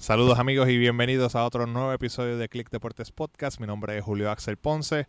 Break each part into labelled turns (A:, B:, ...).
A: Saludos amigos y bienvenidos a otro nuevo episodio de Click Deportes Podcast. Mi nombre es Julio Axel Ponce.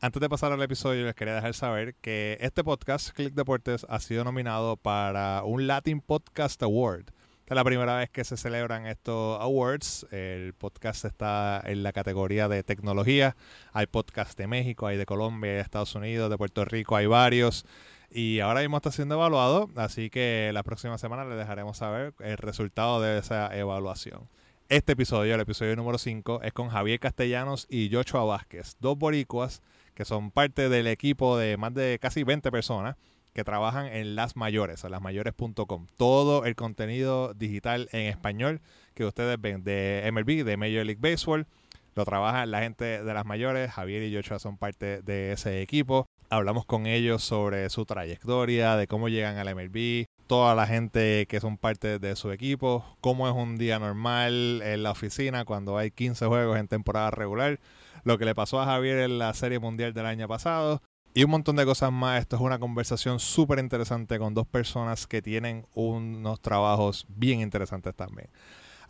A: Antes de pasar al episodio, les quería dejar saber que este podcast, Click Deportes, ha sido nominado para un Latin Podcast Award. Esta es la primera vez que se celebran estos awards. El podcast está en la categoría de tecnología. Hay podcasts de México, hay de Colombia, de Estados Unidos, de Puerto Rico, hay varios. Y ahora mismo está siendo evaluado, así que la próxima semana les dejaremos saber el resultado de esa evaluación. Este episodio, el episodio número 5, es con Javier Castellanos y Joshua Vázquez, dos boricuas que son parte del equipo de más de casi 20 personas que trabajan en Las Mayores, o lasmayores.com. Todo el contenido digital en español que ustedes ven de MLB, de Major League Baseball, lo trabaja la gente de Las Mayores. Javier y Joshua son parte de ese equipo. Hablamos con ellos sobre su trayectoria, de cómo llegan al MLB, toda la gente que son parte de su equipo, cómo es un día normal en la oficina cuando hay 15 juegos en temporada regular, lo que le pasó a Javier en la Serie Mundial del año pasado y un montón de cosas más. Esto es una conversación súper interesante con dos personas que tienen unos trabajos bien interesantes también.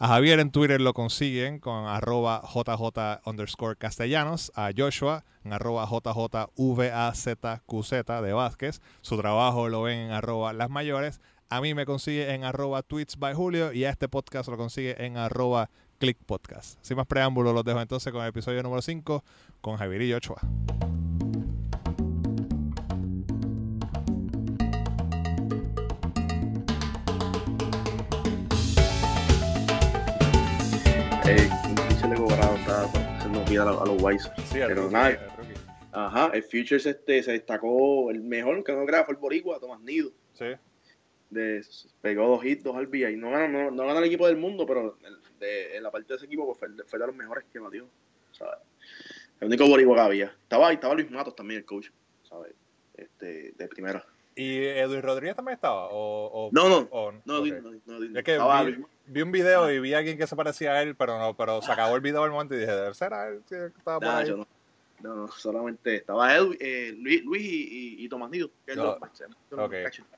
A: A Javier en Twitter lo consiguen con arroba JJ underscore castellanos. A Joshua en arroba JJVAZQZ de Vázquez. Su trabajo lo ven en arroba las mayores. A mí me consigue en arroba tweets by Julio y a este podcast lo consigue en arroba click podcast. Sin más preámbulos, los dejo entonces con el episodio número 5 con Javier y Joshua.
B: Eh, a, los-.
A: Sí,
B: Pero nada, ajá, el Futures este, se destacó, el mejor que no crea fue el Boricua, Tomás Nido.
A: Sí.
B: De, pegó dos hits, dos RBI. No gana, no, no gana el equipo del mundo, pero en, de- en la parte de ese equipo pues, fue, fue de los mejores que batió. ¿sabes? El único Boricua que había. Estaba, ahí, estaba Luis Matos también, el coach, ¿sabes? Este, de primera.
A: ¿Y Edwin Rodríguez también estaba? ¿O, o-
B: No, no,
A: o-
B: no,
A: ok.
B: no, no, no,
A: Es que
B: estaba
A: vi, un video y vi a alguien que se parecía a él, pero no, pero se acabó el video al momento y dije, ¿debe ser a él que estaba por
B: Nah,
A: ahí?
B: yo no. No, no, solamente estaba Edwin, eh, Luis, Luis y, y, y Tomás Nido, que es
A: No.
B: los matches, los
A: Ok.
B: catchers.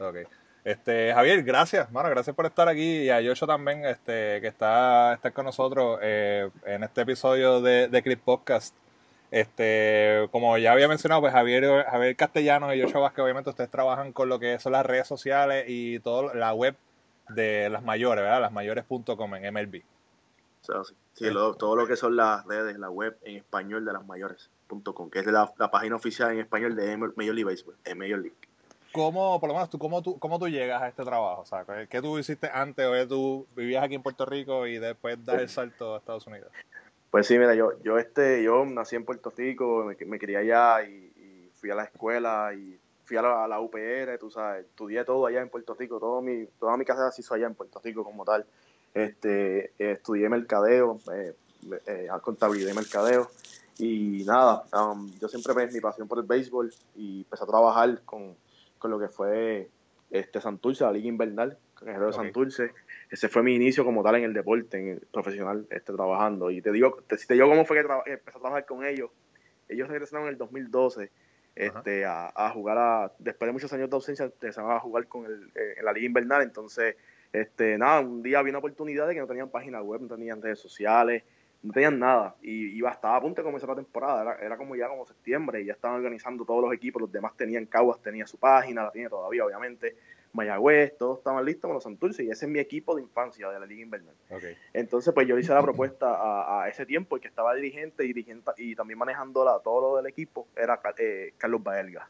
A: Ok. Este, Javier, gracias, mano, gracias por estar aquí y a Yocho también, este, que está, está con nosotros eh, en este episodio de, de Clip Podcast. Este, como ya había mencionado, pues Javier, Javier Castellanos y Yocho Vázquez, obviamente ustedes trabajan con lo que son las redes sociales y todo la web de las mayores, ¿verdad? Lasmayores.com en MLB.
B: Sí, sí, lo- todo lo que son las redes, la web en español de las mayores.com, que es la, la página oficial en español de Major League Baseball, en Major League.
A: ¿Cómo, por lo menos, tú, cómo, tú, cómo tú llegas a este trabajo? O sea, ¿qué, tú hiciste antes o tú vivías aquí en Puerto Rico y después das el salto a Estados Unidos?
B: Pues sí, mira, yo, yo, este, yo nací en Puerto Rico, me, me crié allá y, y fui a la escuela y fui a la, a la UPR, tú sabes, estudié todo allá en Puerto Rico, todo mi, toda mi carrera se hizo allá en Puerto Rico como tal. Este, eh, estudié mercadeo, eh, eh, contabilidad y mercadeo y nada, um, yo siempre me mi pasión por el béisbol y empecé a trabajar con, con lo que fue este Santurce, la liga invernal, con el de
A: Ok.
B: Santurce. Ese fue mi inicio como tal en el deporte, en el profesional, este, trabajando. Y te digo, te, si te digo cómo fue que empecé a trabajar con ellos, ellos regresaron en el 2012 este, a, a jugar a, después de muchos años de ausencia, empezaron a jugar con el, eh, en la liga invernal. Entonces, este, nada, un día había una oportunidad de que no tenían página web, no tenían redes sociales, no tenían nada. Y iba estaba a punto de comenzar la temporada, era, era como ya como septiembre, y ya estaban organizando todos los equipos, los demás tenían Caguas, tenía su página, la tiene todavía, obviamente. Mayagüez, todos estaban listos con los Santurce y ese es mi equipo de infancia de la Liga Invernal. Entonces, pues yo le hice la propuesta a, a ese tiempo, el que estaba dirigente y, dirigente, y también manejando la, todo lo del equipo, era eh, Carlos Baelga.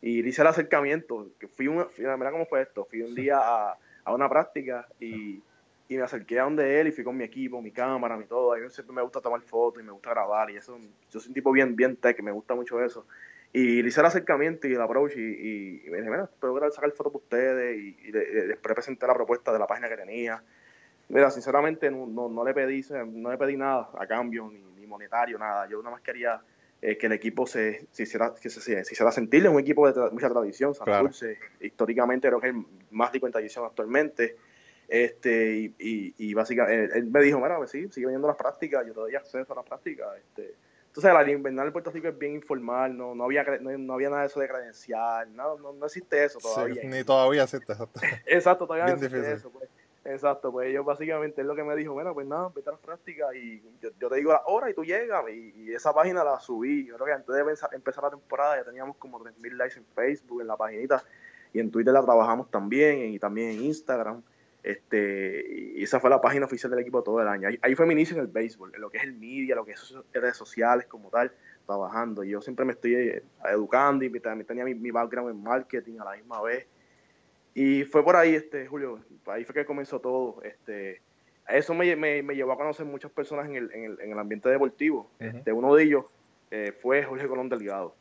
B: Y le hice el acercamiento, que fui, un, fui mira cómo fue esto, fui un día a, a una práctica y, y me acerqué a donde él y fui con mi equipo, mi cámara, mi todo. A mí siempre me gusta tomar fotos y me gusta grabar y eso, yo soy un tipo bien, bien tech, me gusta mucho eso. Y le hice el acercamiento y el approach y, y, y me dije, mira, puedo sacar fotos para ustedes y, y le- le- después presenté la propuesta de la página que tenía. Mira, sinceramente no, no, no le pedí no le pedí nada a cambio, ni, ni monetario, nada. Yo nada más quería eh, que el equipo se, se hiciera, que se, se, se hiciera sentir. Es un equipo de tra- mucha tradición, Santurce. Históricamente creo que es el más de 50 edición actualmente. Este, y, y, y básicamente él, él me dijo, mira, pues sí, sigue viniendo a las prácticas, yo te doy acceso a las prácticas. Este, entonces la invernal de Puerto Rico es bien informal, no, no, había, no, no había nada de eso de credencial, no, no, no existe eso todavía.
A: Sí, ni todavía existe. exacto.
B: Exacto, todavía
A: Bien
B: no existe
A: difícil.
B: eso. Pues. Exacto, pues ellos básicamente es lo que me dijo, bueno, pues nada, vete a la práctica y yo, te digo la hora y tú llegas y, esa página la subí. Yo creo que antes de empezar, la temporada ya teníamos como 3.000 likes en Facebook, en la paginita y en Twitter la trabajamos también y también en Instagram. Este, y esa fue la página oficial del equipo todo el año. Ahí, fue mi inicio en el béisbol, en lo que es el media, lo que es redes sociales como tal, trabajando. Y yo siempre me estoy eh, educando y también tenía mi, mi background en marketing a la misma vez. Y fue por ahí, este, Julio, ahí fue que comenzó todo. Este, eso me, me, me llevó a conocer muchas personas en el, en el, en el ambiente deportivo. este, uno de ellos eh, fue Jorge Colón Delgado.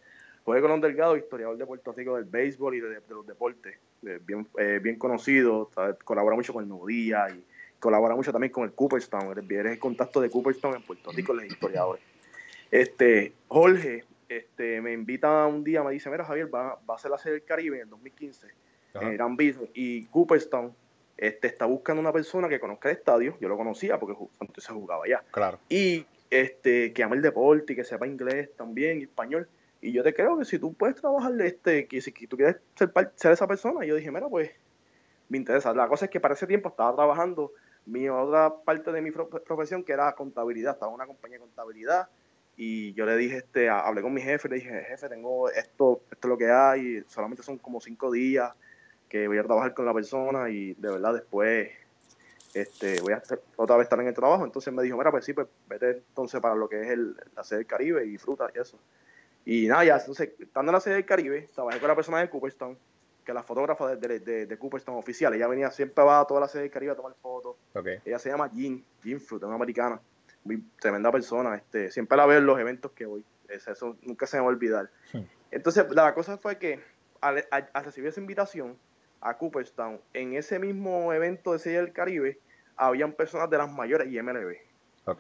B: Jorge Colón Delgado, historiador de Puerto Rico del béisbol y de, los deportes, bien, eh, bien conocido, colabora mucho con el Nuevo Día y colabora mucho también con el Cooperstown, eres, el contacto de Cooperstown en Puerto Rico, los historiadores. Este, Jorge este, me invita un día, me dice, mira Javier, va, va a ser la serie del Caribe en el 2015 en Gran Business y Cooperstown este, está buscando una persona que conozca el estadio, yo lo conocía porque antes se jugaba allá.
A: Claro.
B: Y este, que ame el deporte y que sepa inglés también español. Y yo te creo que si tú puedes trabajar, este, que si tú quieres ser, ser esa persona, yo dije, mira, pues me interesa. La cosa es que para ese tiempo estaba trabajando mi otra parte de mi profesión, que era contabilidad. Estaba en una compañía de contabilidad y yo le dije, este, hablé con mi jefe, le dije, jefe, tengo esto, esto es lo que hay, solamente son como cinco días que voy a trabajar con la persona y de verdad después este, voy a otra vez estar en el trabajo. Entonces me dijo, mira, pues sí, pues vete entonces para lo que es el, la sede del Caribe y disfruta y eso. Y nada, ya, entonces, estando en la sede del Caribe, trabajé con la persona de Cooperstown, que es la fotógrafa de, de, de, Cooperstown oficial. Ella venía, siempre va a toda la sede del Caribe a tomar fotos. Ella se llama Jean, Jean Fruit, una americana, muy tremenda persona. Este, siempre la veo en los eventos que voy. eso nunca se me va a olvidar. Hmm. Entonces, la cosa fue que al, al, recibir esa invitación a Cooperstown, en ese mismo evento de Sede del Caribe, habían personas de las mayores y MLB.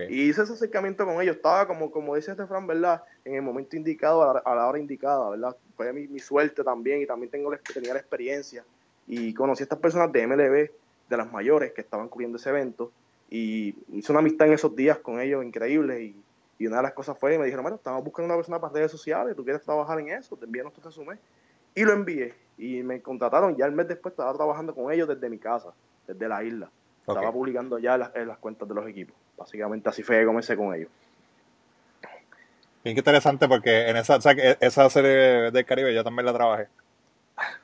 B: Y hice ese acercamiento con ellos. Estaba como, como dice este Fran, ¿verdad? En el momento indicado, a la, hora indicada, ¿verdad? Fue mi, suerte también y también tengo tenía la experiencia. Y conocí a estas personas de MLB, de las mayores, que estaban cubriendo ese evento. Y hice una amistad en esos días con ellos increíble. Y, y una de las cosas fue, me dijeron, bueno, estamos buscando una persona para redes sociales, ¿tú quieres trabajar en eso? Te envíanos tu resumen. Y lo envié. Y me contrataron. Ya el mes después estaba trabajando con ellos desde mi casa, desde la isla. Estaba publicando ya las, en las cuentas de los equipos. Básicamente así fue que comencé con ellos.
A: Bien interesante porque en esa, o sea, esa serie del Caribe yo también la trabajé.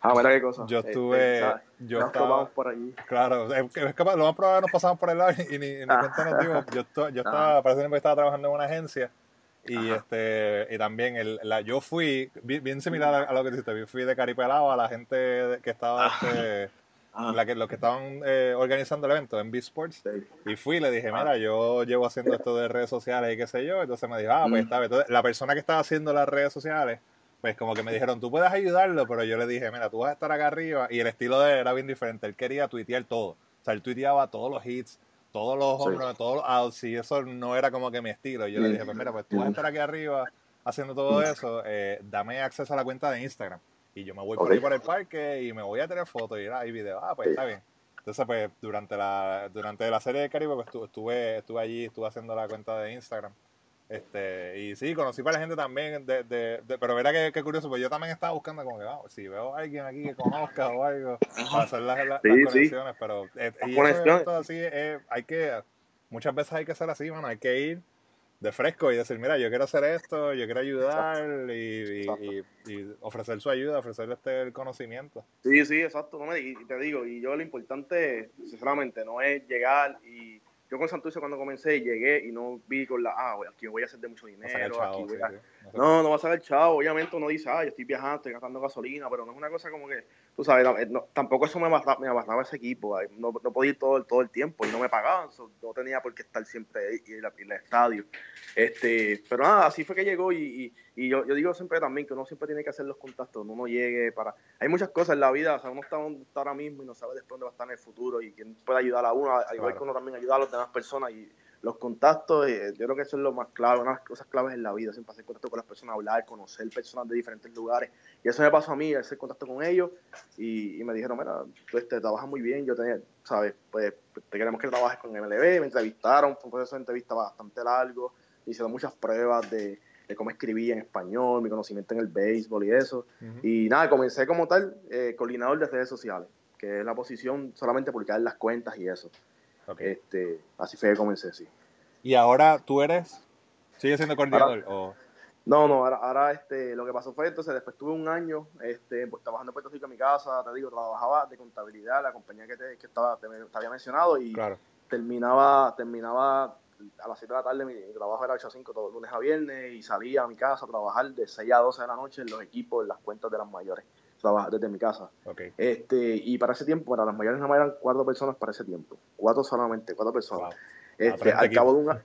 B: Ah, mira qué cosa.
A: Yo estuve. Eh, yo nos estaba,
B: por allí.
A: Claro, es, que lo más probable nos pasamos por el lado y ni, ni cuenta nos digo. Yo, yo estaba, parece que estaba trabajando en una agencia y este y también el, la, yo fui bien, similar a, lo que dijiste, yo fui de Caripelado a la gente que estaba este, la que, los que estaban eh, organizando el evento en B-Sports. Y fui y le dije, mira, yo llevo haciendo esto de redes sociales y qué sé yo. Entonces me dijo, ah, pues mm. está bien. Entonces, la persona que estaba haciendo las redes sociales, pues como que me dijeron, tú puedes ayudarlo, pero yo le dije, mira, tú vas a estar acá arriba. Y el estilo de él era bien diferente. Él quería tuitear todo. O sea, él tuiteaba todos los hits, todos los hombros, todos los outs, y eso no era como que mi estilo. Yo le dije, pues mira, pues tú vas a estar aquí arriba haciendo todo eso, eh, dame acceso a la cuenta de Instagram. Y yo me voy por ahí por el parque y me voy a tener fotos y, ah, y videos. Ah, pues está bien. Entonces, pues durante la, durante la serie de Caribe, pues estuve, estuve allí, estuve haciendo la cuenta de Instagram. Este, y sí, conocí para la gente también, de, de, pero verá que, curioso, pues yo también estaba buscando como que, vamos, si veo a alguien aquí que conozca o algo, para hacer las, conexiones, pero eh, y eso, así, eh, hay que, muchas veces hay que ser así, bueno, hay que ir de fresco y decir, mira, yo quiero hacer esto, yo quiero ayudar y, ofrecer su ayuda, ofrecer este el conocimiento.
B: Sí, sí, exacto. y te digo, y yo lo importante, sinceramente, no es llegar y yo con Santurce cuando comencé llegué y no vi con la, ah, aquí voy a hacer de mucho dinero, aquí voy a... No, no va a ser el chavo, obviamente uno dice, ah, yo estoy viajando, estoy gastando gasolina, pero no es una cosa como que, tú sabes, tampoco eso me bastaba, me ese equipo, no, no podía ir todo, todo el tiempo y no me pagaban, no tenía por qué estar siempre ahí en el estadio. Este, pero nada, así fue que llegó y, y, yo, yo, digo siempre también que uno siempre tiene que hacer los contactos, uno llegue para... Hay muchas cosas en la vida, o sea, uno está donde está ahora mismo y no sabe después dónde va a estar en el futuro y quién puede ayudar a uno, al igual que uno también ayuda a las demás personas y los contactos, eh, yo creo que eso es lo más clave, una de las cosas claves en la vida, siempre hacer contacto con las personas, hablar, conocer personas de diferentes lugares. Y eso me pasó a mí, hacer contacto con ellos y, me dijeron, mira, tú este, trabajas muy bien, yo tenía, sabes, pues te queremos que trabajes con MLB, me entrevistaron, fue un proceso de entrevista bastante largo, hicieron muchas pruebas de, cómo escribía en español, mi conocimiento en el béisbol y eso. Y nada, comencé como tal, eh, coordinador de redes sociales que es la posición solamente publicar las cuentas y eso. Este, así fue que comencé, sí.
A: ¿Y ahora tú eres? ¿Sigues siendo coordinador? o...
B: No, no, ahora, este, lo que pasó fue entonces, después tuve un año este, trabajando en Puerto Rico en mi casa, te digo, trabajaba de contabilidad, la compañía que te, que estaba, te, había mencionado y terminaba, terminaba a las 7 de la tarde, mi, trabajo era 8 a 5 todos lunes a viernes y salía a mi casa a trabajar de 6 a 12 de la noche en los equipos, en las cuentas de las mayores, trabajar desde mi casa. Este, y para ese tiempo, para las mayores nada más eran cuatro personas para ese tiempo, cuatro solamente, cuatro personas. Este, al cabo de un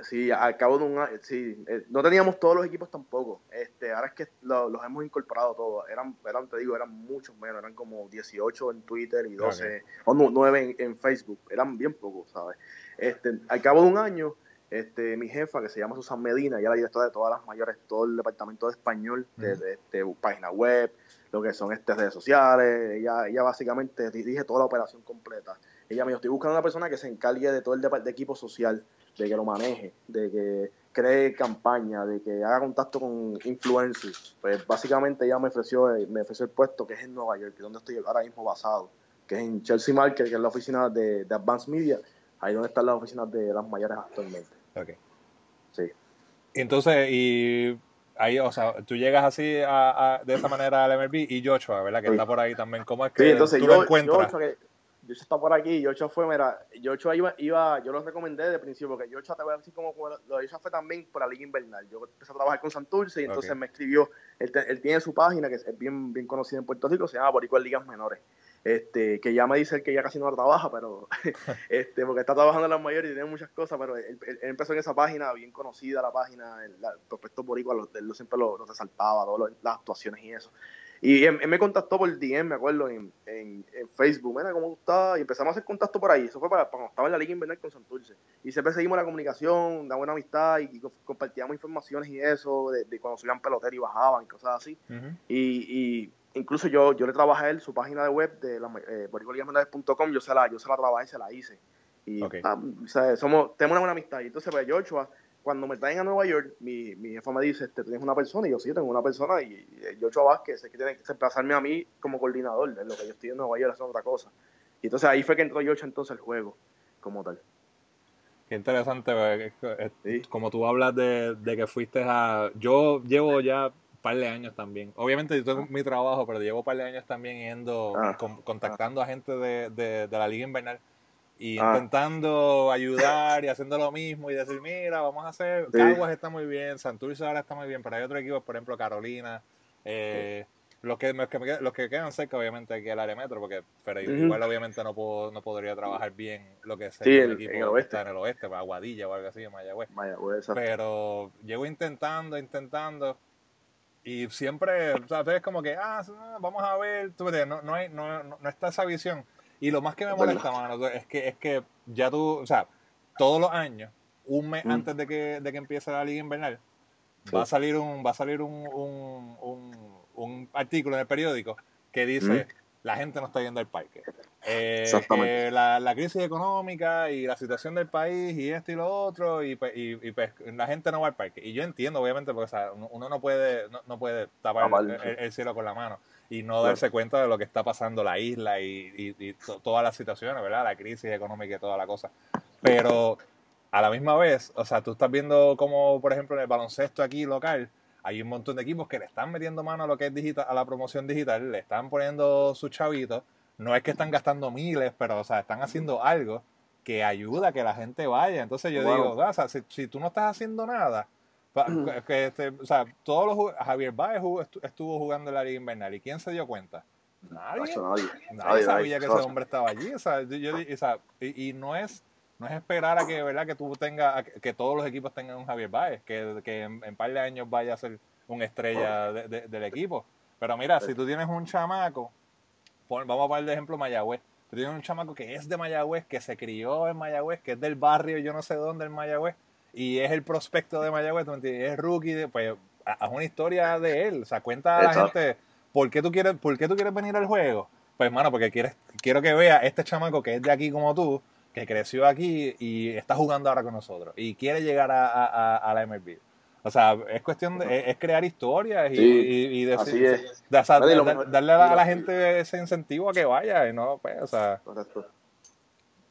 B: Sí, al cabo de un año, sí, eh, no teníamos todos los equipos tampoco. Este, ahora es que los hemos incorporado todos. Eran, eran, te digo, eran muchos menos, eran como 18 en Twitter y 12, o 9 en, Facebook. Eran bien pocos, ¿sabes? Este, al cabo de un año, este, mi jefa, que se llama Susan Medina, ella es la directora de todas las mayores, todo el departamento de español, de, este, página web, lo que son este, redes sociales. Ella, ella básicamente dirige toda la operación completa. Ella me dijo, estoy buscando una persona que se encargue de todo el de equipo social de que lo maneje, de que cree campaña, de que haga contacto con influencers. Pues básicamente ella me ofreció, me ofreció el puesto que es en Nueva York, donde estoy ahora mismo basado, que es en Chelsea Market, que es la oficina de, de Advanced Media, ahí donde están las oficinas de las mayores actualmente.
A: Ok.
B: Sí.
A: Entonces, y ahí, o sea, tú llegas así a, de esa manera al MLB y Joshua, ¿verdad? Que está por ahí también. ¿Cómo es que
B: sí, entonces, tú lo encuentras? Yocho está por aquí, Yocho fue, mira, Yocho iba, iba, yo lo recomendé de principio, porque Yocho te voy a decir como, lo de fue también por la Liga Invernal. Yo empecé a trabajar con Santurce y entonces me escribió, él, tiene su página que es bien, bien conocida en Puerto Rico, se llama Boricua Ligas Menores. Este, que ya me dice que ya casi no trabaja, pero este, porque está trabajando en las mayores y tiene muchas cosas, pero él, empezó en esa página, bien conocida la página, el, el prospecto boricua, él siempre lo, lo resaltaba, todas las actuaciones y eso. Y él, me contactó por DM, me acuerdo, en, en, Facebook. Mira, ¿cómo está? Y empezamos a hacer contacto por ahí. Eso fue para, cuando estaba en la Liga Invernal con Santurce. Y siempre seguimos la comunicación, da buena amistad y, compartíamos informaciones y eso, de, cuando subían pelotero y bajaban y cosas así. y, y, incluso yo, yo le trabajé a él su página de web de la, eh, yo se la, yo se la trabajé y se la hice. Y ah, o sea, somos, tenemos una buena amistad. Y entonces, pues, Joshua cuando me traen a Nueva York, mi, mi jefa me dice, ¿te tienes una persona? Y yo, sí, tengo una persona. Y, yo, Yocho Vázquez, es que tiene que desplazarme a mí como coordinador, en lo que yo estoy en Nueva York haciendo otra cosa. Y entonces ahí fue que entró Yocho entonces el juego, como tal.
A: Qué interesante, como tú hablas de, que fuiste a... Yo llevo ya par de años también. Obviamente yo tengo ah. mi trabajo, pero llevo un par de años también yendo, ah. contactando a gente de, de, de la Liga Invernal y ah. intentando ayudar y haciendo lo mismo y decir, mira, vamos a hacer, Caguas está muy bien, Santurce ahora está muy bien, pero hay otros equipos, por ejemplo, Carolina, eh, los, que, los, que, los que quedan cerca, obviamente, aquí el área metro, porque pero igual obviamente no puedo, no podría trabajar bien lo que sea el, equipo que está en el oeste, para Aguadilla o algo así, Mayagüez.
B: Mayagüez
A: pero llego intentando, intentando, y siempre, o sea, es como que, ah, vamos a ver, tú, no, no, hay, no, no está esa visión y lo más que me molesta, mano, es que, es que ya tú, o sea, todos los años, un mes mm. antes de que, de que empiece la liga invernal, va a salir un, va a salir un, un, un, artículo en el periódico que dice mm. La gente no está yendo al parque. Eh, que la, la, crisis económica y la situación del país y esto y lo otro, y, pues, y, y pues, la gente no va al parque. Y yo entiendo, obviamente, porque o sea, uno no puede, no, no puede tapar el, cielo con la mano y no darse cuenta de lo que está pasando la isla y, y, todas las situaciones, ¿verdad? La crisis económica y toda la cosa. Pero a la misma vez, o sea, tú estás viendo como, por ejemplo, en el baloncesto aquí local, hay un montón de equipos que le están metiendo mano a lo que es digital, a la promoción digital, le están poniendo sus chavitos. No es que están gastando miles, pero, o sea, están haciendo algo que ayuda a que la gente vaya. Entonces yo digo, o sea, si, si, tú no estás haciendo nada, que este, o sea, todos los Javier Baez estuvo jugando en la Liga Invernal. ¿Y quién se dio cuenta? Nadie. Nadie, sabía que ese hombre estaba allí. O sea, yo, o sea, y, no es no es esperar a que verdad que tú tengas que todos los equipos tengan un Javier Baez que, que en, un par de años vaya a ser una estrella del equipo. Pero mira si tú tienes un chamaco vamos a poner de ejemplo Mayagüez. Tú tienes un chamaco que es de Mayagüez que se crió en Mayagüez que es del barrio yo no sé dónde en Mayagüez y es el prospecto de Mayagüez, es rookie, pues haz una historia de él, o sea, cuenta a la gente por qué tú quieres, por qué tú quieres venir al juego. Pues hermano, porque quieres, quiero que vea este chamaco que es de aquí como tú, que creció aquí y está jugando ahora con nosotros y quiere llegar a, a, la MLB. O sea, es cuestión de es crear historias y,
B: Sí,
A: y, y decir-
B: así es.
A: de- o sea,
B: lo
A: darle a la, a gente ese incentivo a que vaya y no, pues, o sea,
B: Correcto.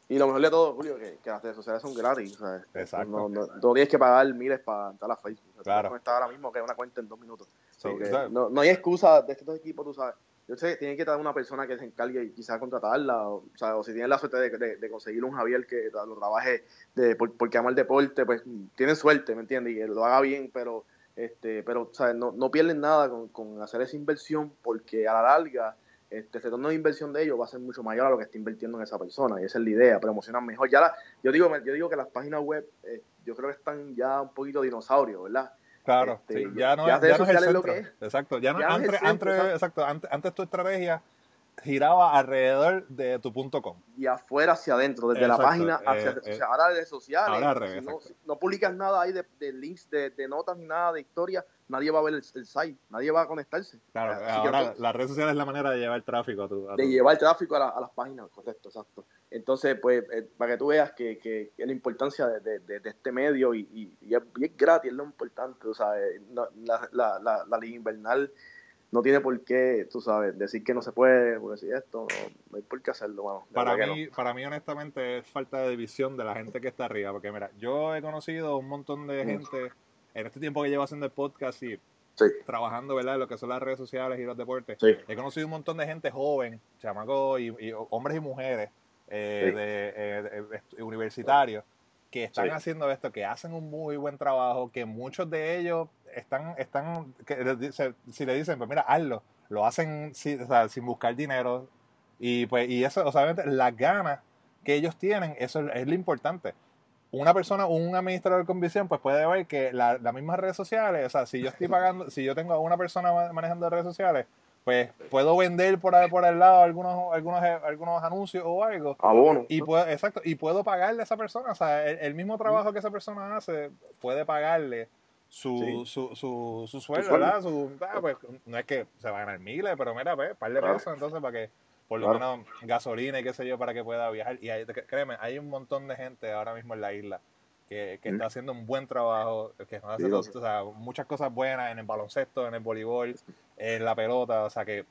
B: Y lo mejor de todo, Julio, que, que las redes sociales son gratis. ¿sabes?
A: Exacto.
B: No, no, no tienes que pagar miles para entrar a Facebook. O sea,
A: Claro.
B: Estar ahora mismo que una cuenta en dos minutos.
A: O sea-
B: no, no hay excusa de estos equipos, tú sabes. Yo sé que tiene que estar una persona que se encargue y quizás contratarla, o, o sea, o si tienes la suerte de, de- de conseguir un Javier que lo trabaje de, por- porque ama el deporte, pues tienen suerte, ¿me entiendes? Y que lo haga bien, pero este pero ¿sabes? No, no pierden nada con, con hacer esa inversión porque a la larga este, el retorno de inversión de ellos va a ser mucho mayor a lo que está invirtiendo en esa persona y esa es la idea, promocionan mejor. Ya la- yo digo yo digo que las páginas web eh, yo creo que están ya un poquito dinosaurios, ¿verdad?
A: Claro,
B: Este,
A: sí, ya no,
B: ya
A: es-
B: redes
A: ya no es el
B: es lo
A: centro.
B: que
A: Exacto, ya no,
B: Ya es
A: antes,
B: centro,
A: antes-
B: exacto.
A: exacto, antes, antes tu estrategia giraba alrededor de tu punto com.
B: y afuera hacia adentro, desde
A: Exacto,
B: la página
A: eh,
B: hacia
A: eh,
B: o sea, ahora redes sociales.
A: ahora al revés,
B: si no, no publicas nada ahí de, de links, de, de notas ni nada de historia, nadie va a ver el, el site, nadie va a conectarse.
A: Claro,
B: Así que
A: ahora
B: entonces,
A: las redes sociales es la manera de llevar tráfico a tu... a
B: de
A: tu-
B: llevar tráfico a, la- a las páginas, correcto, exacto. Entonces, pues, eh, para que tú veas que, que, que la importancia de, de- de- de este medio y, y- y es, y es gratis, es lo importante, o sea, eh, no- la, la, la, la liga invernal no tiene por qué, tú sabes, decir que no se puede, porque si esto, no, no hay por qué hacerlo, de
A: Para
B: que
A: mí, para mí, honestamente, es falta de visión de la gente que está arriba. Porque, mira, yo he conocido un montón de
B: Mm.
A: En este tiempo que llevo haciendo el podcast y.
B: Sí,
A: trabajando, ¿verdad? En lo que son las redes sociales y los deportes.
B: sí,
A: He conocido un montón de gente joven, chamacos y, y hombres y mujeres eh, de, eh, de- est- universitarios que están haciendo esto, que hacen un muy buen trabajo, que muchos de ellos están, están que dice- si le dicen, pues mira, hazlo, lo hacen sin, o sea, sin buscar dinero y pues y eso, o sea, obviamente, las ganas que ellos tienen, eso es, es lo importante. Una persona, un administrador con visión, pues puede ver que la- las mismas redes sociales, o sea, si yo estoy pagando, si yo tengo a una persona ma- manejando redes sociales, pues puedo vender por ahí, por el lado algunos, algunos, algunos anuncios o algo.
B: abono.
A: Y puedo, exacto, y puedo pagarle a esa persona, o sea, el, el mismo trabajo que esa persona hace, puede pagarle su,
B: Sí.
A: su, su, su sueldo. ¿verdad? Su, ah, pues, no es que se va a ganar miles, pero mira, pues, par de pesos, entonces, para que, por lo
B: Claro.
A: menos, gasolina y qué sé yo, para que pueda viajar. Y hay, créeme, hay un montón de gente ahora mismo en la isla que, que está haciendo un buen trabajo, que está
B: Sí,
A: haciendo o sea, muchas cosas buenas en el baloncesto, en el voleibol, en la pelota, o sea, que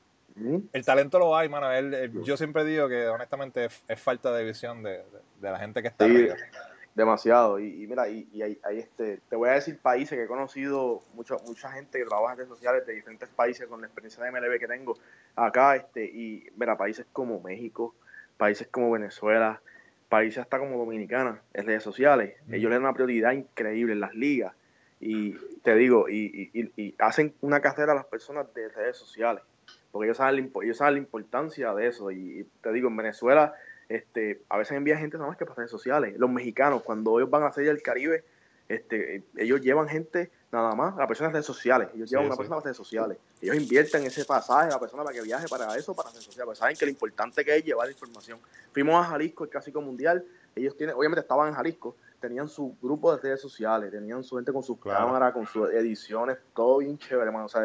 A: el talento lo hay, mano. Él- él- yo siempre digo que honestamente es, es falta de visión de, de- de la gente que está
B: Sí,
A: arriba.
B: Demasiado. Y, y mira, y, y hay, hay este, te voy a decir países que he conocido, mucha, mucha gente que trabaja en redes sociales de diferentes países con la experiencia de MLB que tengo acá, este, y mira, países como México, países como Venezuela, países hasta como Dominicana, en redes sociales, ellos le dan una prioridad increíble en las ligas. Y te digo, y, hacen una carrera a las personas de redes sociales, porque ellos saben ellos saben la importancia de eso. Y te digo, en Venezuela, este, a veces envía gente nada más que para redes sociales. Los mexicanos, cuando ellos van a hacer el Caribe, este, ellos llevan gente nada más, a personas de redes sociales. Ellos llevan
A: Sí,
B: una
A: sí.
B: persona a redes sociales. Ellos invierten ese pasaje a la persona para que viaje para eso, para redes sociales. Porque saben que lo importante que es llevar información. Fuimos a Jalisco, el Clásico Mundial. Ellos tienen, obviamente estaban en Jalisco, tenían su grupo de redes sociales, tenían su gente con sus
A: Claro.
B: cámaras, con sus ediciones, todo bien chévere, hermano. O sea,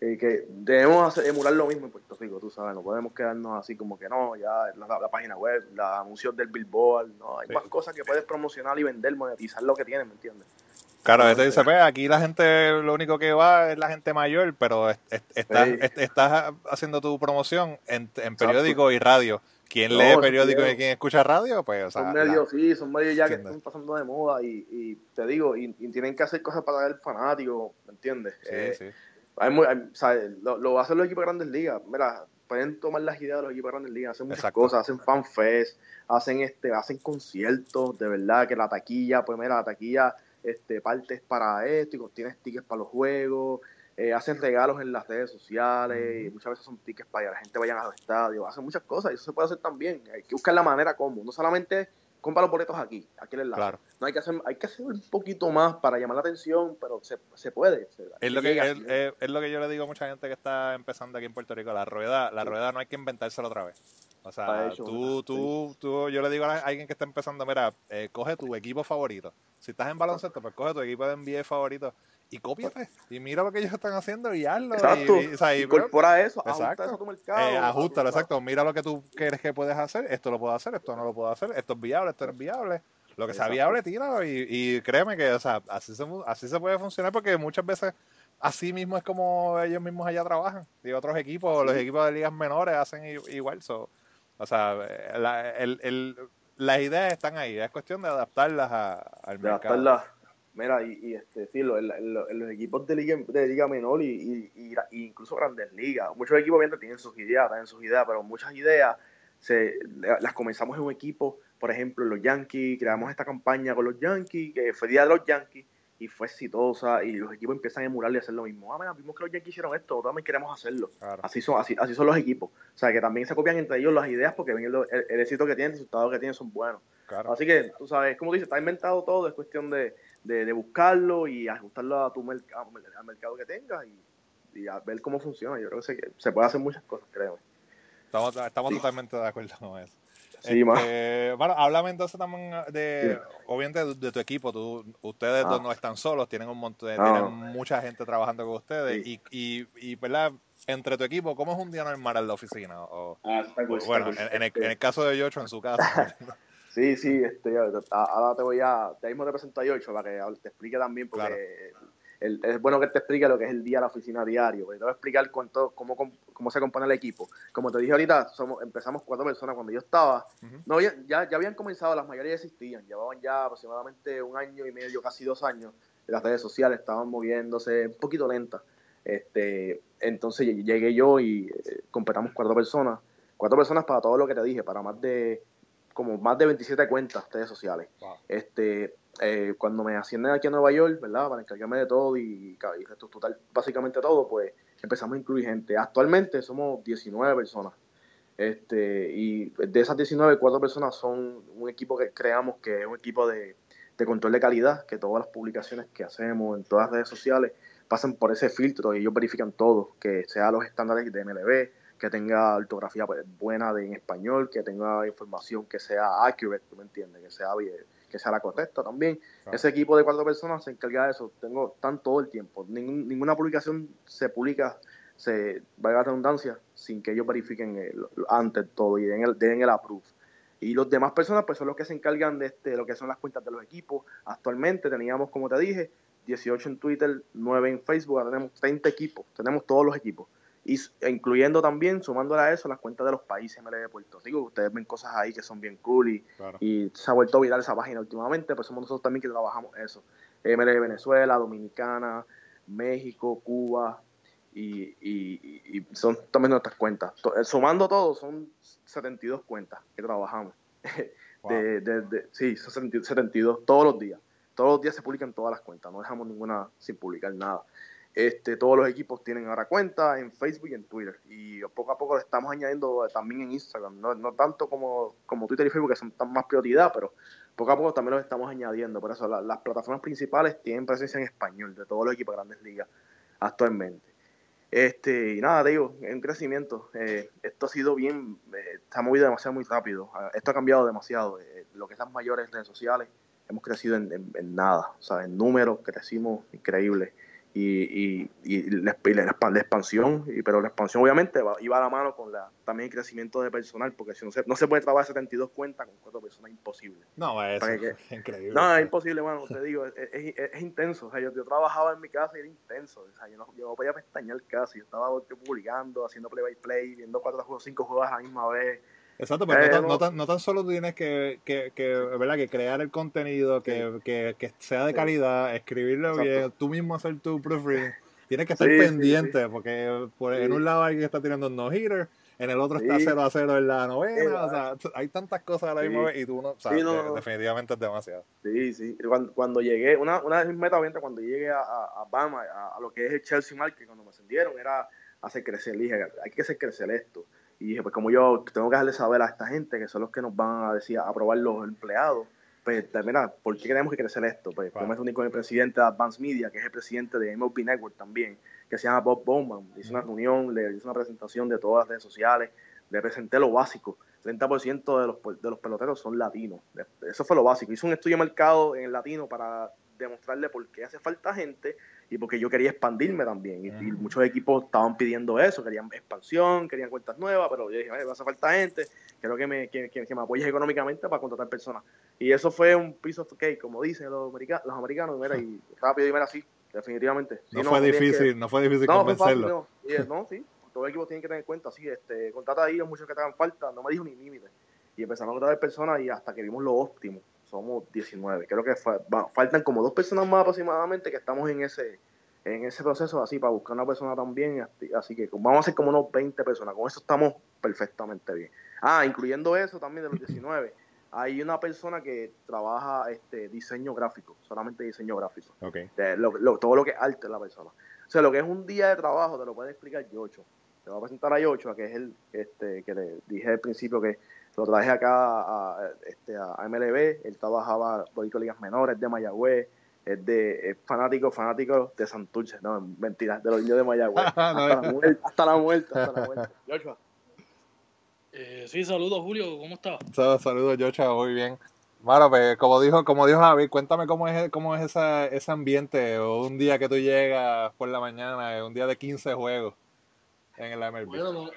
B: eh, que debemos hacer- emular lo mismo en Puerto Rico, tú sabes, no podemos quedarnos así como que no, ya la, la página web, los anuncios del Billboard, no, hay
A: Sí.
B: más cosas que puedes promocionar y vender, monetizar lo que tienes, ¿me entiendes?
A: Claro, este dice, pues aquí la gente, lo único que va es la gente mayor, pero es- es- estás,
B: Sí.
A: es- estás haciendo tu promoción en, en periódico y radio. ¿Quién
B: No,
A: lee periódico y quién escucha radio? Pues, o sea,
B: son
A: la-
B: medios, sí, son medios ya que están pasando de moda y, y te digo, y, y tienen que hacer cosas para el fanático, ¿me entiendes?
A: sí,
B: Eh,
A: sí.
B: Hay muy- hay- o sea, lo, lo hacen los equipos de grandes ligas. Mira, pueden tomar las ideas de los equipos de grandes ligas, hacen muchas
A: Exacto.
B: cosas, hacen fanfest, hacen este, hacen conciertos, de verdad, que la taquilla, pues mira, la taquilla, este, partes para esto, y tienes tickets para los juegos, eh, hacen regalos en las redes sociales, y muchas veces son tickets para que la gente vaya a los estadios, hacen muchas cosas, y eso se puede hacer también. Hay que buscar la manera como, no solamente compra los boletos aquí, aquí en el lado.
A: Claro.
B: No hay que hacer, hay que hacer un poquito más para llamar la atención, pero se, se puede. se-
A: Es lo, que, es, es- es lo que yo le digo a mucha gente que está empezando aquí en Puerto Rico. La rueda, la
B: Sí.
A: rueda no hay que inventársela otra vez. O sea,
B: hecho,
A: tú, tú, tú, yo le digo a alguien que está empezando, mira, eh, coge tu equipo favorito. Si estás en baloncesto, pues coge tu equipo de NBA favorito y cópiate. Y mira lo que ellos están haciendo y hazlo.
B: Exacto.
A: Y, y- o sea, y- pues,
B: Incorpora eso,
A: Exacto.
B: ajusta eso a tu mercado.
A: eh,
B: a
A: ajustalo,
B: a-
A: exacto. Mira lo que tú crees que puedes hacer. Esto lo puedo hacer, esto no lo puedo hacer. Esto es viable, esto no es viable. lo que sea viable, tira y, y, créeme que, o sea, así se, así se puede funcionar porque muchas veces así mismo es como ellos mismos allá trabajan. Y otros equipos, los equipos de ligas menores hacen igual. So, o sea, la, el, el, las ideas están ahí, es cuestión de adaptarlas al de mercado. Adaptarlas.
B: Mira, y, y este, sí, los, los, equipos de liga, de liga menor y, y, incluso grandes ligas, muchos equipos tienen sus ideas, tienen sus ideas, pero muchas ideas se, las comenzamos en un equipo, por ejemplo, los Yankees, creamos esta campaña con los Yankees, que fue Día de los Yankees, y fue exitosa, y los equipos empiezan a emular y hacer lo mismo. Ah, mira, vimos que los Yankees hicieron esto, también queremos hacerlo. Así, son, así, así son los equipos. O sea, que también se copian entre ellos las ideas porque ven el, éxito que tienen, el resultado que tienen son buenos. Así que, tú sabes, como dices, está inventado todo, es cuestión de, de, buscarlo y ajustarlo a tu al mercado que tengas y, y, a ver cómo funciona. Yo creo que se, se puede hacer muchas cosas, creo.
A: Estamos, estamos totalmente de acuerdo con eso. Sí, este, bueno, háblame entonces también de, obviamente, de, tu equipo. Tú, ustedes ah. no están solos, tienen un montón de, tienen mucha gente trabajando con ustedes. Y, y, y, ¿verdad? Entre tu equipo, ¿cómo es un día normal en la oficina? O, ah, bueno, en, el, en, el, caso de Yocho, en su casa.
B: sí, sí, este, ahora te voy a, te mismo te presento a Yocho para que te explique también, porque es bueno que te explique lo que es el día de la oficina diario. Te voy a explicar cuánto, cómo, cómo se compone el equipo. Como te dije ahorita, somos, empezamos cuatro personas. Cuando yo estaba, no ya, ya habían comenzado, las mayorías existían. Llevaban ya aproximadamente un año y medio, casi dos años. Las redes sociales estaban moviéndose un poquito lentas. Este, entonces llegué yo y eh, completamos cuatro personas. Cuatro personas para todo lo que te dije, para más de como más de 27 cuentas redes sociales. Este, eh, cuando me ascienden aquí a Nueva York, ¿verdad? Para encargarme de todo y, y reestructurar básicamente todo, pues empezamos a incluir gente. Actualmente somos 19 personas. Este, y de esas 19, cuatro personas son un equipo que creamos que es un equipo de, de control de calidad, que todas las publicaciones que hacemos en todas las redes sociales pasan por ese filtro y ellos verifican todo, que sea los estándares de MLB, que tenga ortografía buena de, en español, que tenga información que sea accurate, ¿tú me entiendes? Que sea bien, que sea la correcta también. Ese equipo de cuatro personas se encarga de eso. Tengo tan todo el tiempo. ninguna publicación se publica, se valga la redundancia, sin que ellos verifiquen antes todo y den el, den el approve. Y los demás personas pues son los que se encargan de, este, lo que son las cuentas de los equipos. Actualmente teníamos, como te dije, 18 en Twitter, 9 en Facebook, ahora tenemos 30 equipos, tenemos todos los equipos y e incluyendo también, sumándole a eso, las cuentas de los países MLB de Puerto Rico. Ustedes ven cosas ahí que son bien cool y, y se ha vuelto viral esa página últimamente, pues somos nosotros también que trabajamos eso. MLB Venezuela, Dominicana, México, Cuba y, y, son también nuestras cuentas. Eh, sumando todo, son 72 cuentas que trabajamos. de, de, sí, son 72 todos los días. Todos los días se publican todas las cuentas, no dejamos ninguna sin publicar nada. Este, todos los equipos tienen ahora cuenta en Facebook y en Twitter. Y poco a poco lo estamos añadiendo también en Instagram. No, tanto como, Twitter y Facebook, que son tan más prioridad, pero poco a poco también los estamos añadiendo. Por eso las plataformas principales tienen presencia en español de todos los equipos de grandes ligas actualmente. Este, y nada, te digo, en crecimiento. Eh, esto ha sido bien, eh, se ha movido demasiado muy rápido. Ah, esto ha cambiado demasiado. Eh, lo que es las mayores redes sociales, hemos crecido en nada. O sea, en números crecimos increíble y, y, la, la, expansión, y, pero la expansión obviamente va, iba a la mano con la, también el crecimiento de personal, porque si no se, no se puede trabajar 72 cuentas con cuatro personas, imposible.
A: No, es increíble.
B: No, es imposible, bueno, te digo, es, es, intenso. O sea, yo, yo, trabajaba en mi casa y era intenso. O sea, yo no, yo no podía pestañear casi, yo estaba publicando, haciendo play by play, viendo cuatro juegos, cinco juegos a la misma vez.
A: Exacto, pero no, no, tan, no, tan, solo tienes que, que, que, ¿verdad? que crear el contenido, que, que, que sea de calidad, escribirlo bien, tú mismo hacer tu proofreading. Tienes que estar pendiente, porque por, en un lado alguien está tirando un no-hitter, en el otro está 0 a 0 en la novena. o sea, hay tantas cosas a la misma vez y tú no sabes. definitivamente es demasiado.
B: Sí, sí. Cuando, cuando llegué, una, una de mis metas, cuando llegué a, a, Bama, a, lo que es el Chelsea Market, cuando me ascendieron, era hacer crecer. Dije, hay que hacer crecer esto. Y dije, pues como yo tengo que dejarle saber a esta gente que son los que nos van a decir, a aprobar los empleados, pues mira, ¿por qué tenemos que crecer esto? Pues wow. me reuní con el presidente de Advance Media, que es el presidente de MLB Network también, que se llama Bob Bowman. Hice una reunión, le hice una presentación de todas las redes sociales, le presenté lo básico. 30% de los, de los peloteros son latinos. Eso fue lo básico. Hice un estudio de mercado en latino para demostrarle por qué hace falta gente y porque yo quería expandirme también. Y, muchos equipos estaban pidiendo eso, querían expansión, querían cuentas nuevas, pero yo dije, me hace falta gente, quiero que me, que, que, me apoyes económicamente para contratar personas. Y eso fue un piece of cake, como dicen los, americanos, los americanos, mira, y rápido y mira así, definitivamente.
A: no, fue difícil, no fue difícil convencerlo.
B: no, sí, todos los equipos tienen que tener en cuenta, sí, este, contrata ahí, muchos que te hagan falta, no me dijo ni límite. Y empezamos a contratar personas y hasta que vimos lo óptimo somos 19. Creo que faltan como dos personas más aproximadamente que estamos en ese en ese proceso así para buscar una persona también. Así que vamos a hacer como unos 20 personas. Con eso estamos perfectamente bien. Ah, incluyendo eso también de los 19. hay una persona que trabaja este diseño gráfico, solamente diseño gráfico.
A: Okay.
B: todo lo que es arte la persona. O sea, lo que es un día de trabajo te lo puede explicar Yocho. Te voy a presentar a Yocho, que es el este, que le dije al principio que lo traje acá a, este, a MLB, él trabajaba por ligas menores de Mayagüez, es de fanático, fanático de Santurce, no, mentira, de los indios de Mayagüez. hasta, la muerte, hasta la muerte, hasta la muerte. Joshua.
C: Eh, sí, saludos Julio, ¿cómo estás?
A: Saludos Joshua, muy bien. Bueno, pues como dijo, como dijo Javi, cuéntame cómo es, cómo es esa, ese ambiente o un día que tú llegas por la mañana, un día de 15 juegos en el MLB.
C: Bueno,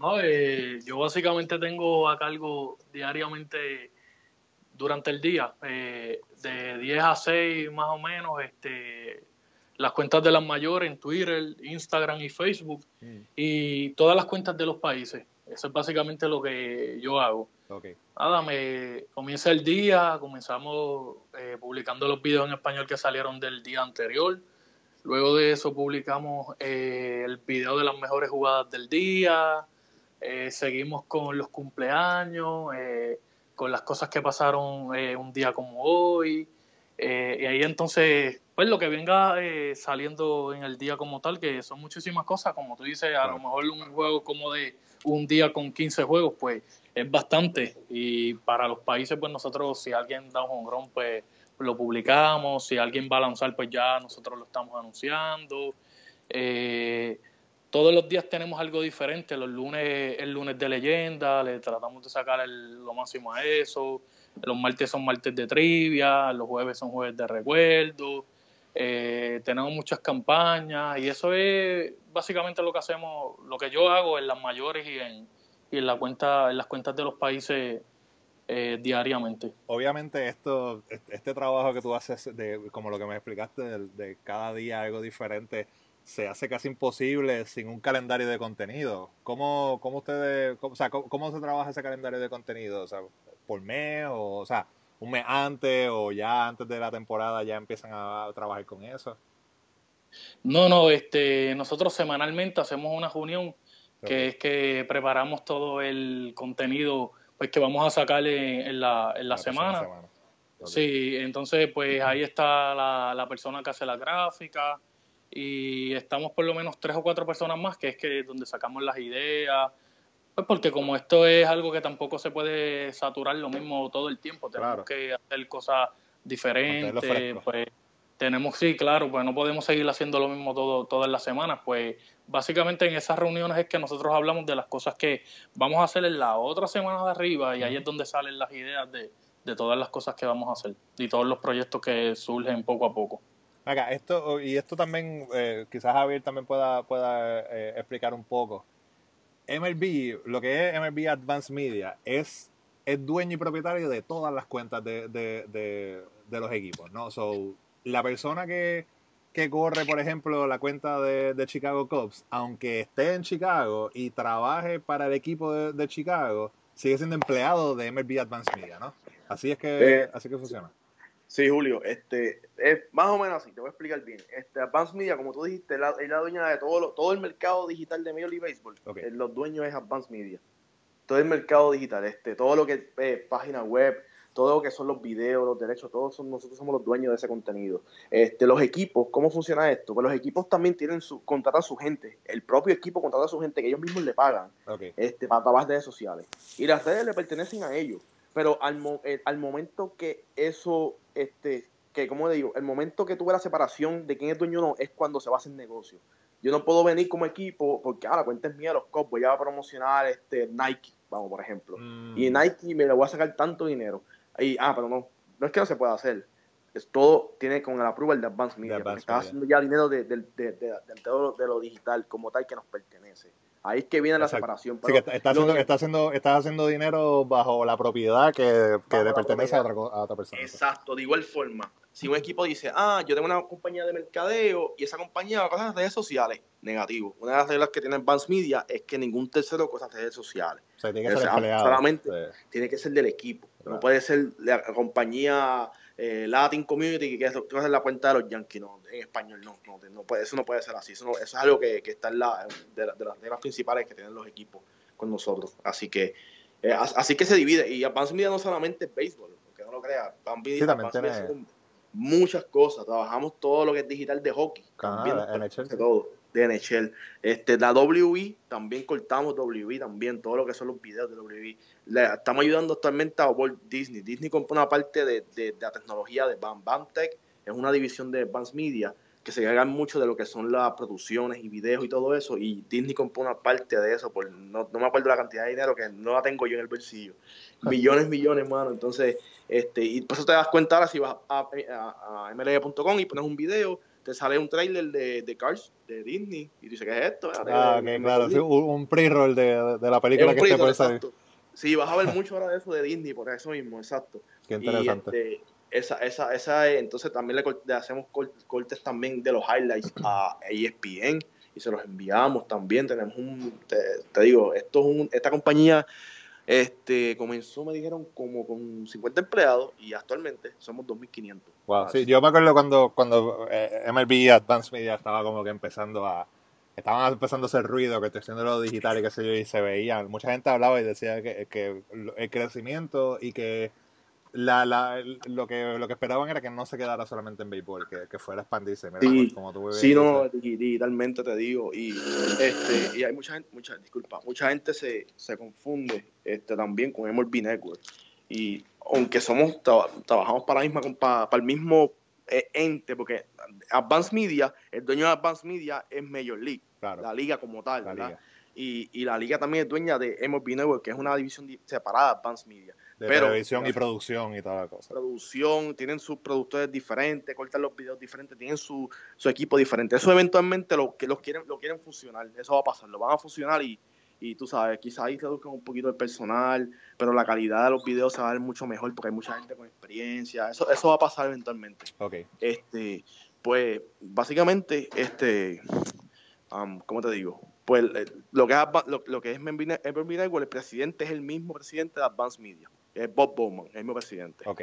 C: no, eh, yo básicamente tengo a cargo diariamente durante el día, eh, de 10 a 6 más o menos, este, las cuentas de las mayores en Twitter, Instagram y Facebook, mm. y todas las cuentas de los países. Eso es básicamente lo que yo hago.
A: Okay.
C: Nada, me comienza el día, comenzamos eh, publicando los videos en español que salieron del día anterior. Luego de eso publicamos el video de las mejores jugadas del día, eh, seguimos con los cumpleaños, eh, con las cosas que pasaron eh, un día como hoy. y ahí entonces, pues lo que venga saliendo en el día como tal, que son muchísimas cosas, como tú dices, a lo mejor un juego como de un día con 15 juegos, pues es bastante. Y para los países, pues nosotros, si alguien da un home pues lo publicamos, si alguien va a lanzar, pues ya nosotros lo estamos anunciando. Eh, todos los días tenemos algo diferente. Los lunes el lunes de leyenda, le tratamos de sacar lo máximo a eso. Los martes son martes de trivia, los jueves son jueves de recuerdo. Eh, tenemos muchas campañas y eso es básicamente lo que hacemos, lo que yo hago en las mayores y en, y en la cuenta, en las cuentas de los países eh, diariamente.
A: Obviamente esto, este trabajo que tú haces, de, como lo que me explicaste, de cada día algo diferente, se hace casi imposible sin un calendario de contenido. ¿Cómo, cómo ustedes, cómo, o sea, cómo, se trabaja ese calendario de contenido? O sea, ¿por mes o, o sea, un mes antes o ya antes de la temporada ya empiezan a, trabajar con eso?
C: No, no, este, nosotros semanalmente hacemos una reunión que es que preparamos todo el contenido pues que vamos a sacar en, la, en la, semana. Sí, entonces pues ahí está la, la persona que hace la gráfica, y estamos por lo menos tres o cuatro personas más, que es que donde sacamos las ideas, pues porque como esto es algo que tampoco se puede saturar lo mismo todo el tiempo, tenemos que hacer cosas diferentes, pues tenemos, sí, claro, pues no podemos seguir haciendo lo mismo todo, todas las semanas, pues básicamente en esas reuniones es que nosotros hablamos de las cosas que vamos a hacer en la otra semana de arriba y ahí es donde salen las ideas de, de todas las cosas que vamos a hacer y todos los proyectos que surgen poco a poco.
A: Acá, esto, y esto también, eh, quizás Javier también pueda, pueda eh, explicar un poco. MLB, lo que es MLB Advanced Media, es, es dueño y propietario de todas las cuentas de, de, de, los equipos, ¿no? So, la persona que, que corre, por ejemplo, la cuenta de, de, Chicago Cubs, aunque esté en Chicago y trabaje para el equipo de, Chicago, sigue siendo empleado de MLB Advanced Media, ¿no? Así es que, eh, así que funciona.
B: Sí, Julio, este, es más o menos así, te voy a explicar bien. Este, Advance Media, como tú dijiste, es la, dueña de todo, todo el mercado digital de Major League Baseball. Eh, los dueños es Advance Media. Todo el mercado digital, este, todo lo que es eh, página web, todo lo que son los videos, los derechos, todos son, nosotros somos los dueños de ese contenido. Este, los equipos, ¿cómo funciona esto? Pues los equipos también tienen su, contratan a su gente. El propio equipo contrata a su gente que ellos mismos le pagan este, para trabajar redes sociales. Y las redes le pertenecen a ellos. Pero al, eh, al momento que eso este, que como digo, el momento que tuve la separación de quién es dueño o no es cuando se va a hacer negocio. Yo no puedo venir como equipo porque, ah, la cuenta es mía, los cops, voy a promocionar este Nike, vamos, por ejemplo. Mm. Y Nike me le voy a sacar tanto dinero. Y, ah, pero no, no es que no se pueda hacer. es todo tiene con el approval de Advanced Media. está haciendo ya dinero de, de, de, de, lo digital como tal que nos pertenece. Ahí es que viene la separación.
A: sí, que está, haciendo, está haciendo, estás haciendo dinero bajo la propiedad que, que le pertenece a otra, a otra persona.
B: Exacto, de igual forma. Si un equipo dice, ah, yo tengo una compañía de mercadeo y esa compañía va a las redes sociales, negativo. Una de las reglas que tiene Advanced Media es que ningún tercero cosa redes sociales.
A: O sea, tiene que ser empleado.
B: Solamente tiene que ser del equipo. No puede ser la compañía eh, Latin Community, que es, la cuenta de los Yankees, no, en español, no, no, no puede, eso no puede ser así, eso, es algo que, que está en la, de, las reglas principales que tienen los equipos con nosotros, así que eh, así que se divide, y Advance Media no solamente es béisbol, aunque no lo crea, Advance Media, muchas cosas, trabajamos todo lo que es digital de hockey, también, todo de NHL. Este, la WB, también cortamos WB, también todo lo que son los videos de. Le, estamos ayudando actualmente a Walt Disney. Disney compra una parte de, de, la tecnología de Bam Bam Tech, es una división de Advanced Media que se encargan mucho de lo que son las producciones y videos y todo eso, y Disney compró una parte de eso, por, no, no me acuerdo la cantidad de dinero que no la tengo yo en el bolsillo. Millones, millones, mano. Entonces, este, y por eso te das cuenta ahora si vas a, a, a mlb.com y pones un video, te sale un trailer de, de Cars, de Disney, y dices, ¿qué es esto?
A: Ah, claro, un pre-roll de, de, la película que esté por salir.
B: Sí, vas a ver mucho ahora de eso de Disney, por eso mismo, exacto.
A: Qué interesante.
B: Y, este, esa, esa, esa, entonces también le, hacemos cortes también de los highlights a ESPN y se los enviamos también. Tenemos un, te, te digo, esto es un, esta compañía este, comenzó, me dijeron, como con 50 empleados y actualmente somos 2.500.
A: Wow, sí, yo me acuerdo cuando, cuando eh, MLB Advanced Media estaba como que empezando a... Estaban empezando a hacer ruido, que haciendo lo digital y qué sé yo, y se veían. Mucha gente hablaba y decía que, que el crecimiento y que la, la, lo, que, lo que esperaban era que no se quedara solamente en béisbol, que, que fuera a expandirse.
B: sí, como tú sí no, digitalmente te digo. Y, este, y hay mucha gente, mucha, disculpa, mucha gente se, se confunde este, también con MLB Network. Y aunque somos, trabajamos para, la misma, para, para el mismo eh, ente, porque Advanced Media, el dueño de Advanced Media es Major League, la liga como tal, ¿verdad? Y, y, la liga también es dueña de MLB Network, que es una división separada de Advanced Media.
A: De televisión y producción y toda la cosa.
B: Producción, tienen sus productores diferentes, cortan los videos diferentes, tienen su, su equipo diferente. Eso eventualmente lo, que los quieren, lo quieren funcionar, eso va a pasar, lo van a funcionar y, y tú sabes, quizás ahí reduzcan un poquito el personal, pero la calidad de los videos se va a ver mucho mejor porque hay mucha gente con experiencia, eso, eso va a pasar eventualmente.
A: Okay.
B: Este, pues básicamente, este, um, ¿cómo te digo? Pues eh, lo que es, lo, lo que es el presidente es el mismo presidente de Advanced Media es Bob Bowman, el mismo presidente.
A: Ok.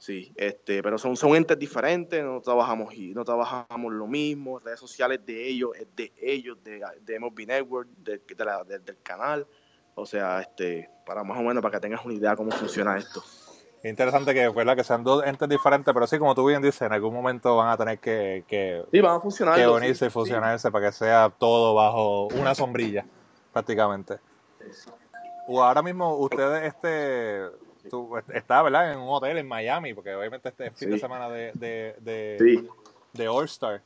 B: Sí, este, pero son, son entes diferentes, no trabajamos y no trabajamos lo mismo, redes sociales de ellos, es de ellos, de, de MLB Network, de, la, del canal. O sea, este, para más o menos para que tengas una idea cómo funciona esto.
A: Interesante que, ¿verdad? que sean dos entes diferentes, pero sí, como tú bien dices, en algún momento van a tener que, que,
B: sí, van a funcionar,
A: que unirse y fusionarse para que sea todo bajo una sombrilla, prácticamente. O ahora mismo ustedes, este, tú estás, ¿verdad? En un hotel en Miami, porque obviamente este fin de semana de, de, de, de All Star.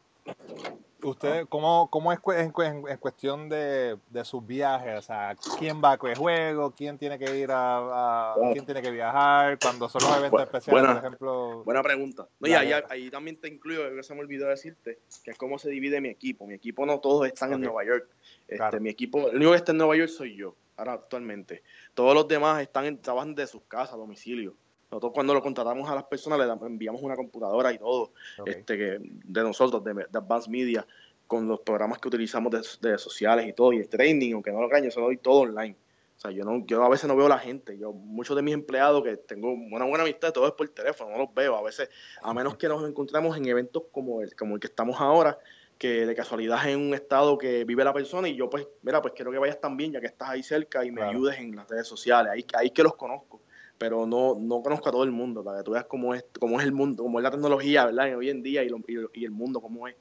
A: ¿Usted cómo, cómo es en, en, cuestión de, de, sus viajes? O sea, ¿quién va a qué juego? ¿Quién tiene que ir a, quién tiene que viajar? Cuando son los eventos especiales, por ejemplo.
B: Buena pregunta. No, y ahí, también te incluyo, que se me olvidó decirte, que es cómo se divide mi equipo. Mi equipo no todos están en Nueva York. Este, Mi equipo, el único que está en Nueva York soy yo ahora actualmente. Todos los demás están en, trabajan de sus casas, domicilio. Nosotros cuando lo contratamos a las personas le enviamos una computadora y todo, este que de nosotros, de, de, Advanced Media, con los programas que utilizamos de, de, sociales y todo, y el training, aunque no lo yo se lo doy todo online. O sea, yo no, yo a veces no veo a la gente. Yo, muchos de mis empleados que tengo una buena amistad, todo es por teléfono, no los veo. A veces, a menos que nos encontremos en eventos como el, como el que estamos ahora, que de casualidad es en un estado que vive la persona y yo pues, mira, pues quiero que vayas también ya que estás ahí cerca y me ayudes en las redes sociales, ahí, ahí que los conozco, pero no, no conozco a todo el mundo, para que tú veas cómo es, cómo es el mundo, cómo es la tecnología, ¿verdad? Hoy en día y, y, el mundo cómo es,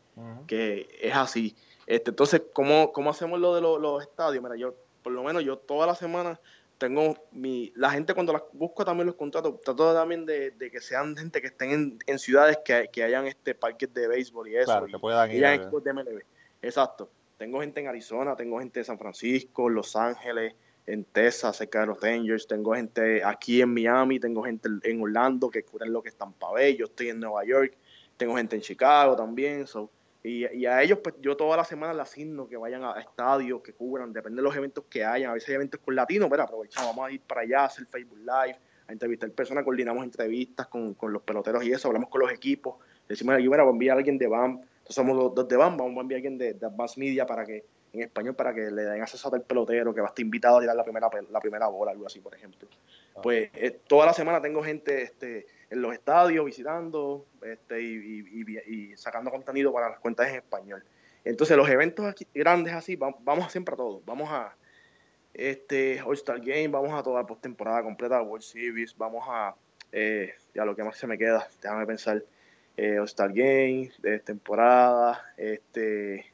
B: que es así. Este, entonces, ¿cómo, ¿cómo hacemos lo de los estadios? Mira, yo, por lo menos yo toda la semana tengo mi la gente cuando las busco también los contratos trato también de, que sean gente que estén en, ciudades que, que, hayan este parques de béisbol y eso
A: que puedan ir
B: de MLB exacto. Tengo gente en Arizona tengo gente en San Francisco Los Ángeles en Texas, cerca de los Rangers, tengo gente aquí en Miami, tengo gente en Orlando que cubren lo que están para ver, yo estoy en Nueva York, tengo gente en Chicago también, so, y, a ellos pues yo toda la semana les asigno que vayan a estadios, que cubran, depende de los eventos que hayan, a veces hay eventos con latinos, pero aprovechamos, vamos a ir para allá, a hacer Facebook Live, a entrevistar personas, coordinamos entrevistas con, con los peloteros y eso, hablamos con los equipos, decimos, yo bueno, voy a enviar a alguien de BAM, entonces somos dos, de BAM, vamos a enviar a alguien de, de Advanced Media para que en español para que le den acceso al pelotero que va a estar invitado a tirar la primera, la primera bola, algo así, por ejemplo. Ah. Pues eh, toda la semana tengo gente este, en los estadios visitando este, y, sacando contenido para las cuentas en español. Entonces los eventos aquí, grandes así, vamos, siempre a todos. Vamos a este All-Star Game, vamos a toda la postemporada completa, World Series, vamos a, eh, ya lo que más se me queda, déjame pensar, eh, All-Star Game, de temporada, este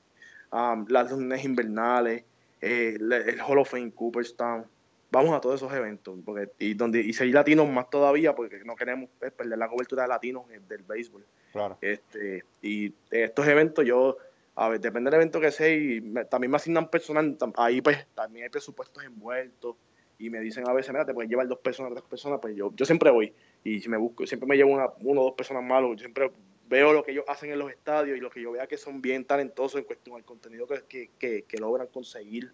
B: um, las lunes invernales, eh, el Hall of Fame Cooperstown. Vamos a todos esos eventos porque, y donde y seguir latinos más todavía porque no queremos pues, perder la cobertura de latinos del béisbol.
A: Claro.
B: Este, y estos eventos yo, a ver, depende del evento que sea, y también me asignan personal, ahí pues también hay presupuestos envueltos y me dicen a veces, mira, te puedes llevar dos personas, tres personas, pues yo, yo siempre voy y si me busco, siempre me llevo una, uno o dos personas malos, yo siempre veo lo que ellos hacen en los estadios y lo que yo vea que son bien talentosos en cuestión al contenido que, que, que, logran conseguir.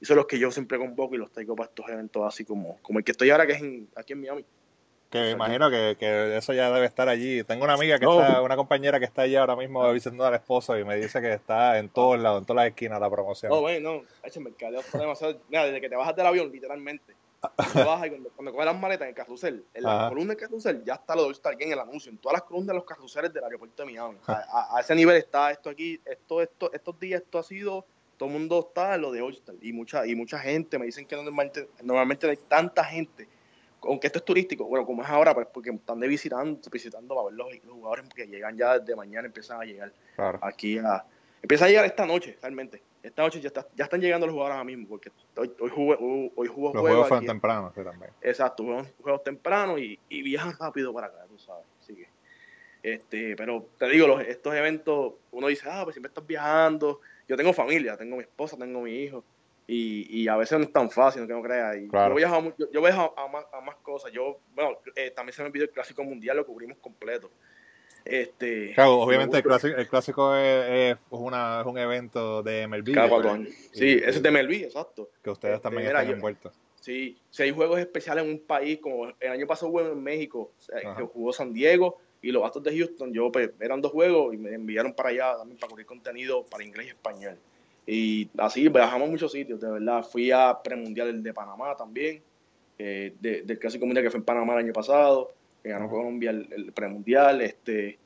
B: Y son los que yo siempre convoco y los traigo para estos eventos así como, como el que estoy ahora, que es aquí en Miami.
A: Que me imagino que, que, eso ya debe estar allí. Tengo una amiga que está, una compañera que está allí ahora mismo visitando al esposo y me dice que está en todos lados, en todas las esquinas la promoción.
B: No, bueno, no, mercadeo demasiado. Mira, desde que te bajas del avión, literalmente bajas y cuando, cuando coges las maletas en el carrusel, en la columna del carrusel, ya está lo de All-Star Game, el anuncio, en todas las columnas de los carruseles del aeropuerto de Miami. A, ese nivel está esto aquí, esto, esto, estos días esto ha sido, todo el mundo está en lo de All-Star y mucha, y mucha gente, me dicen que normalmente, normalmente hay tanta gente, aunque esto es turístico, bueno, como es ahora, pues porque están de visitando, visitando para ver los, jugadores que llegan ya desde mañana, empiezan a llegar aquí a... Empieza a llegar esta noche, realmente esta noche ya, está, ya están llegando los jugadores ahora mismo, porque hoy, hoy, jugué, hoy, jugó
A: Los juegos fueron tempranos, sí, también.
B: Exacto, juegos, juegos tempranos y, y, viajan rápido para acá, tú sabes. Así que, este, pero te digo, los, estos eventos, uno dice, ah, pues siempre estás viajando. Yo tengo familia, tengo mi esposa, tengo mi hijo. Y, y a veces no es tan fácil, no que no creas. Y yo viajo, yo, yo viajo a, más, a más cosas. Yo, bueno, eh, también se me olvidó el Clásico Mundial, lo cubrimos completo. Este,
A: claro, obviamente el clásico, el clásico es, una, es, un evento de MLB.
B: Sí, ese es de MLB, exacto.
A: Que ustedes este, también están envueltos.
B: Sí, si hay juegos especiales en un país, como el año pasado hubo en México, que jugó San Diego y los Astros de Houston, yo pues, eran dos juegos y me enviaron para allá también para cubrir contenido para inglés y español. Y así viajamos a muchos sitios, de verdad. Fui a premundial de Panamá también, eh, del Clásico Mundial que fue en Panamá el año pasado que ganó Colombia el, premundial, este,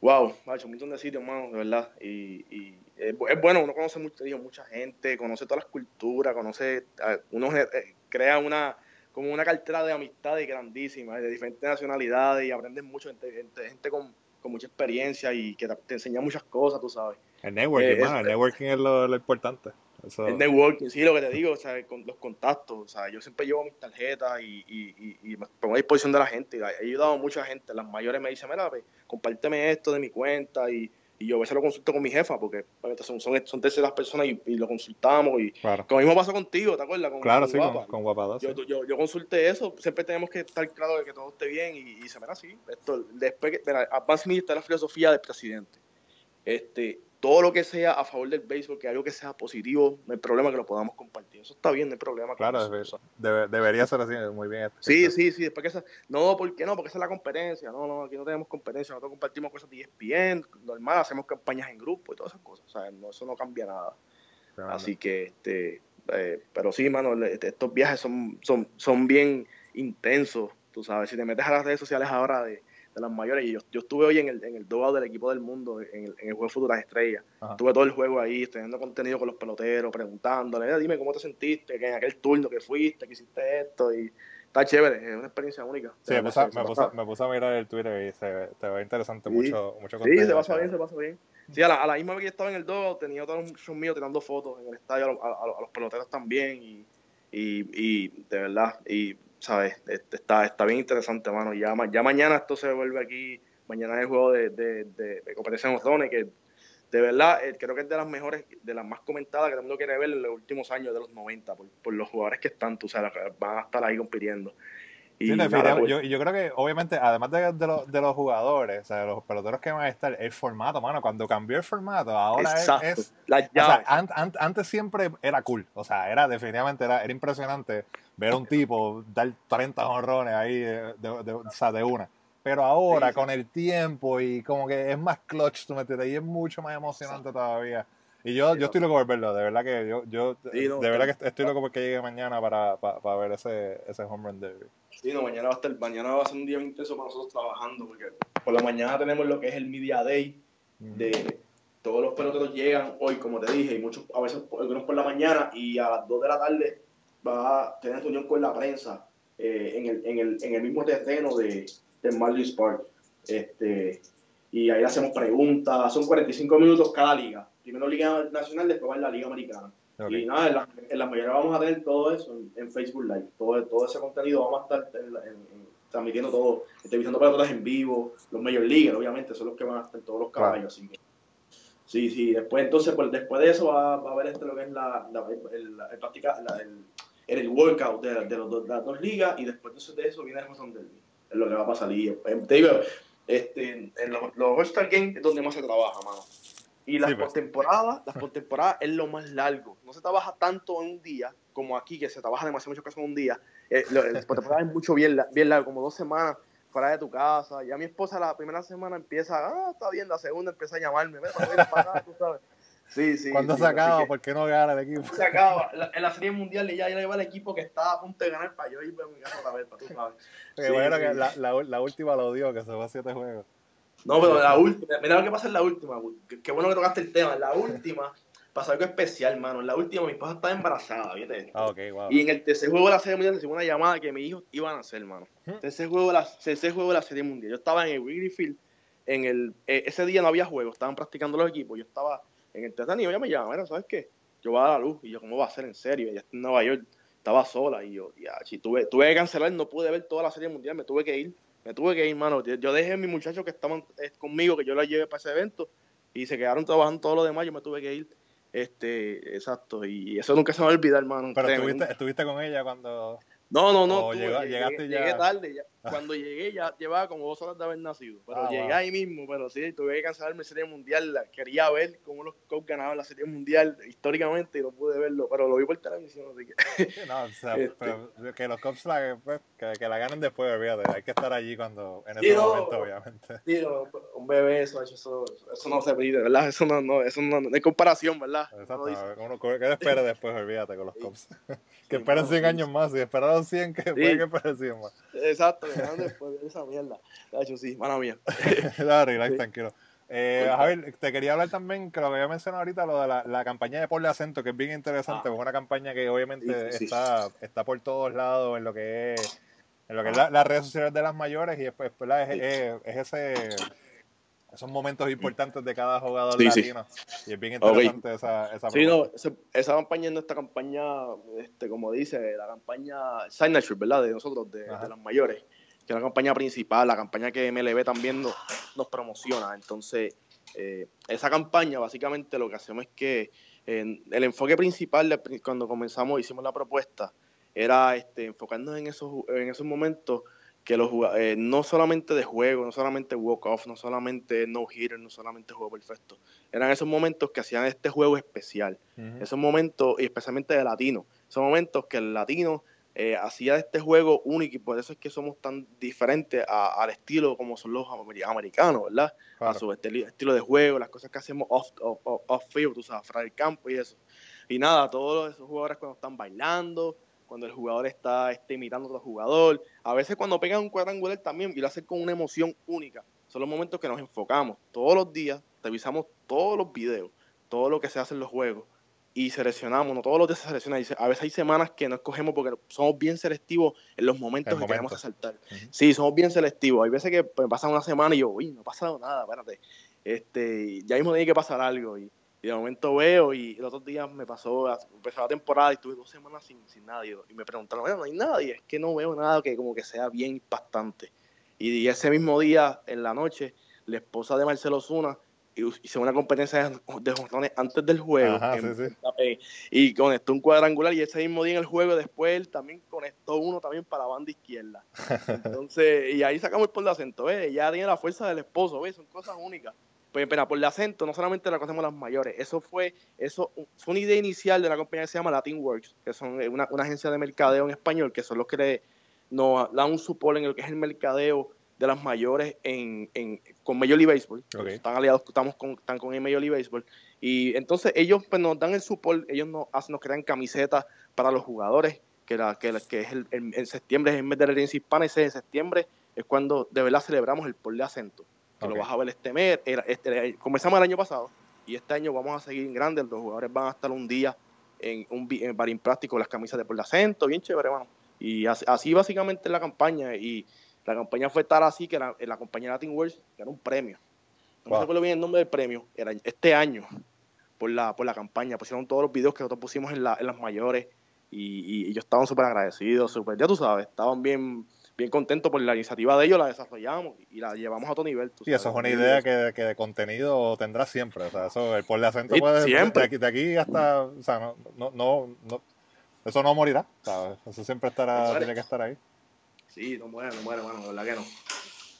B: wow, ha hecho un montón de sitios, hermano, de verdad, y, y es, bueno, uno conoce mucho, digo, mucha gente, conoce todas las culturas, conoce, uno eh, crea una, como una cartera de amistades grandísima, de diferentes nacionalidades, y aprendes mucho, gente, gente, con, con, mucha experiencia y que te, enseña muchas cosas, tú sabes.
A: El networking, eh, el networking es lo, lo importante.
B: El networking, sí, lo que te digo, o sea, con los contactos, o sea, yo siempre llevo mis tarjetas y, y, y, me pongo a disposición de la gente. He ayudado a mucha gente, las mayores me dicen, mira, pues, compárteme esto de mi cuenta y, yo a veces lo consulto con mi jefa porque son, son, son terceras personas y, lo consultamos y claro. lo mismo pasó contigo, ¿te acuerdas? Con,
A: claro, sí, con, Guapa
B: yo, yo, yo, consulté eso, siempre tenemos que estar claros de que todo esté bien y, y se mira así. Esto, después que, mira, está la filosofía del presidente. Este, todo lo que sea a favor del béisbol, que algo que sea positivo, no hay problema que lo podamos compartir. Eso está bien, no hay problema.
A: Claro, debería ser así, muy bien.
B: Sí, sí, sí. Después que no, ¿por qué no? Porque esa es la competencia. No, no, aquí no tenemos competencia. Nosotros compartimos cosas de ESPN, normal, hacemos campañas en grupo y todas esas cosas. O sea, no, eso no cambia nada. Así que, este, eh, pero sí, mano, este, estos viajes son, son, son bien intensos. Tú sabes, si te metes a las redes sociales ahora de las mayores. Y yo, yo estuve hoy en el, en el del equipo del mundo, en el, en el juego Futuras Estrellas. Estuve todo el juego ahí, teniendo contenido con los peloteros, preguntándole, dime cómo te sentiste, que en aquel turno que fuiste, que hiciste esto. Y está chévere, es una experiencia única.
A: Sí, me puse, me, puse, a mirar el Twitter y se, te ve interesante mucho, mucho
B: contenido. Sí, se pasa bien, se pasa bien. Sí, a la, a la misma vez que yo estaba en el dogo, tenía los míos tirando fotos en el estadio, a, a los peloteros también. Y, y, y de verdad, y ¿sabes? Este, está, está bien interesante, mano. Ya, ya mañana esto se vuelve aquí, mañana es el juego de, de, de, competencia en Ozone, que de verdad, eh, creo que es de las mejores, de las más comentadas que todo el mundo quiere ver en los últimos años de los 90, por, los jugadores que están, tú sabes, van a estar ahí compitiendo.
A: Y pues yo, yo, creo que, obviamente, además de, de, los, de los jugadores, o sea, los peloteros que van a estar, el formato, mano, cuando cambió el formato, ahora es. antes siempre era cool, o sea, era definitivamente, era, era impresionante ver a un tipo dar 30 honrones ahí de, de, o sea, de una. Pero ahora, con el tiempo y como que es más clutch, tú me entiendes, y es mucho más emocionante todavía. Y yo, yo estoy loco por verlo, de verdad que yo, yo de verdad que estoy loco porque llegue mañana para, para, ver ese, ese home run derby.
B: Sí, no, mañana va a estar, mañana va a ser un día intenso para nosotros trabajando, porque por la mañana tenemos lo que es el Media Day, de todos los peloteros llegan hoy, como te dije, y muchos, a veces algunos por la mañana, y a las 2 de la tarde va a tener reunión con la prensa eh, en, el, en, el, en el mismo terreno de, de Marlins Park. Este, y ahí hacemos preguntas, son 45 minutos cada liga. Primero Liga Nacional, después va en la Liga Americana. Y nada, en la, en la, mayoría vamos a tener todo eso en, Facebook Live. Todo, todo ese contenido vamos a estar transmitiendo todo, entrevistando todas en vivo, los Major League, obviamente, son los que van a estar todos los caballos. Así que, sí, sí, después entonces, pues, después de eso va, va a haber este lo que es la, la el, el, el, el, workout de, de, los, de, las dos ligas y después de eso viene el Hudson Derby. Es lo que va a pasar. Y, eh, te digo, este, en los, los All-Star Games es donde más se trabaja, mano. Y las pues. postemporadas, las postemporadas es lo más largo. No se trabaja tanto en un día como aquí, que se trabaja demasiado mucho casos en un día. Eh, las postemporadas es mucho bien, bien largo, como dos semanas fuera de tu casa. Ya mi esposa la primera semana empieza, ah, está bien, la segunda empieza a llamarme, ven, para acá, tú sabes. Sí, sí.
A: ¿Cuándo se acaba? ¿Por qué no gana el equipo?
B: Se acaba. en la Serie Mundial ya, ya lleva el equipo que está a punto de ganar para yo ir a mi casa otra vez, para tú sabes.
A: sí, bueno, que la, la, la, última lo dio, que se fue a siete juegos.
B: No, pero la última, mira lo que pasa en la última, qué bueno que tocaste el tema. La última pasó algo especial, mano. En la última mi esposa estaba embarazada, ¿viste?
A: Ah, ok, wow.
B: Y en el tercer juego de la Serie Mundial recibí una llamada que mis hijos iban a hacer, mano. Tercer juego de la, tercer juego de la Serie Mundial. Yo estaba en el Wrigley Field, en el, eh, ese día no había juego, estaban practicando los equipos. Yo estaba en el tercer y ella me llama, mira, ¿sabes qué? Yo voy a dar la luz. Y yo, ¿cómo va a ser en serio? Ella está en Nueva York, estaba sola. Y yo, ya, si tuve, tuve que cancelar, no pude ver toda la Serie Mundial, me tuve que ir me tuve que ir, mano. Yo dejé a mis muchachos que estaban eh, conmigo, que yo los llevé para ese evento, y se quedaron trabajando todo lo demás, yo me tuve que ir. Este, exacto, y eso nunca se me va a olvidar, hermano.
A: Pero estuviste, estuviste con ella cuando
B: no, no, no.
A: llegaste ya.
B: Llegué tarde. Cuando llegué ya llevaba como dos horas de haber nacido. Pero ah, llegué ahí mismo. Pero sí, tuve que cancelarme Serie Mundial. Quería ver cómo los Cubs ganaban la Serie Mundial históricamente y no pude verlo. Pero lo vi por televisión, así
A: que. no, o sea, este pero que los Cubs la, pues, que, la ganen después, olvídate. Hay que estar allí cuando, en ese momento, obviamente.
B: Sí, un bebé, eso, eso, eso no se pide, ¿verdad? Eso no, no, eso no, no hay comparación, ¿verdad?
A: Exacto. Uno, ¿Qué espera después? Olvídate con los Cubs. que esperen 100 años más y esperaron 100 que puede que parecían más.
B: Exacto, después de esa mierda. De hecho, sí, mala mía.
A: Dale, tranquilo. Eh, Javier, te quería hablar también, que lo que había mencionado ahorita, lo de la, la campaña de Porle Acento, que es bien interesante, ah. es una campaña que obviamente está, está por todos lados en lo que es, en lo que es las redes sociales de las mayores y después, es, es ese esos momentos importantes de cada jugador latino. Y es bien interesante esa, esa
B: Sí, no, esa, campaña no esta campaña, este, como dice, la campaña Signature, ¿verdad? De nosotros, de, de los mayores, que es la campaña principal, la campaña que MLB también nos, nos promociona. Entonces, eh, esa campaña, básicamente lo que hacemos es que el enfoque principal cuando comenzamos, hicimos la propuesta, era este, enfocarnos en esos, en esos momentos que los eh, no solamente de juego, no solamente walk-off, no solamente no-hitter, no solamente juego perfecto, eran esos momentos que hacían este juego especial, esos momentos, y especialmente de latino, esos momentos que el latino eh, hacía de este juego único y por eso es que somos tan diferentes al estilo como son los americanos, ¿verdad? A su estilo de juego, las cosas que hacemos off, off, tú sabes, fuera del campo y eso. Y nada, todos esos jugadores cuando están bailando, cuando el jugador está, está imitando a otro jugador. A veces cuando pegan un cuadrangular también y lo hace con una emoción única. Son los momentos que nos enfocamos. Todos los días revisamos todos los videos, todo lo que se hace en los juegos y seleccionamos, no todos los días se selecciona. A veces hay semanas que no escogemos porque somos bien selectivos en los momentos que queremos saltar. Sí, somos bien selectivos. Hay veces que me pasa una semana y yo, uy, no ha pasado nada, espérate. Este, ya mismo tiene que pasar algo. Y y de momento veo y los otros días me pasó, empezó la temporada y estuve dos semanas sin, sin nadie. Y me preguntaron, no hay nadie, es que no veo nada que como que sea bien impactante. Y ese mismo día, en la noche, la esposa de Marcelo Zuna hice una competencia de jonrones antes del juego. Eh, y conectó un cuadrangular y ese mismo día en el juego después él también conectó uno también para la banda izquierda. Entonces, y ahí sacamos por el acento. Ya tiene la fuerza del esposo, ¿ves? Son cosas únicas. Pues, pero por el acento, no solamente la conocemos las mayores, eso fue, eso fue una idea inicial de la compañía que se llama Latin Works, que son una, una agencia de mercadeo en español, que son los que le, nos dan un support en lo que es el mercadeo de las mayores en, en, con Major League Baseball. Están aliados, estamos con, están con el Major League Baseball. Y entonces ellos pues, nos dan el support, ellos nos, hacen, nos crean camisetas para los jugadores, que, la, que, que es el, en septiembre es el mes de la herencia hispana, ese de septiembre es cuando de verdad celebramos el por de acento. Que lo vas a ver este mes, este, comenzamos el año pasado y este año vamos a seguir en grande, los jugadores van a estar un día en un en barín práctico las camisas de por de acento, bien chévere, hermano. Y así, así básicamente la campaña y la campaña fue tal así que era, la compañía Latin World que era un premio. No me recuerdo bien el nombre del premio. Era este año, por la, por la campaña. Pusieron todos los videos que nosotros pusimos en, las mayores. Y, y ellos estaban súper agradecidos, súper, ya tú sabes, estaban bien, bien contentos por la iniciativa de ellos, la desarrollamos y la llevamos a otro nivel.
A: Y eso es una idea que, que, de contenido tendrá siempre. O sea, eso, el por acento puede
B: siempre.
A: De aquí, de aquí hasta. O sea, no, no, no, no eso no morirá. ¿sabes? Eso siempre estará, tiene que estar ahí.
B: Sí, no muere, no muere, bueno, la verdad que no.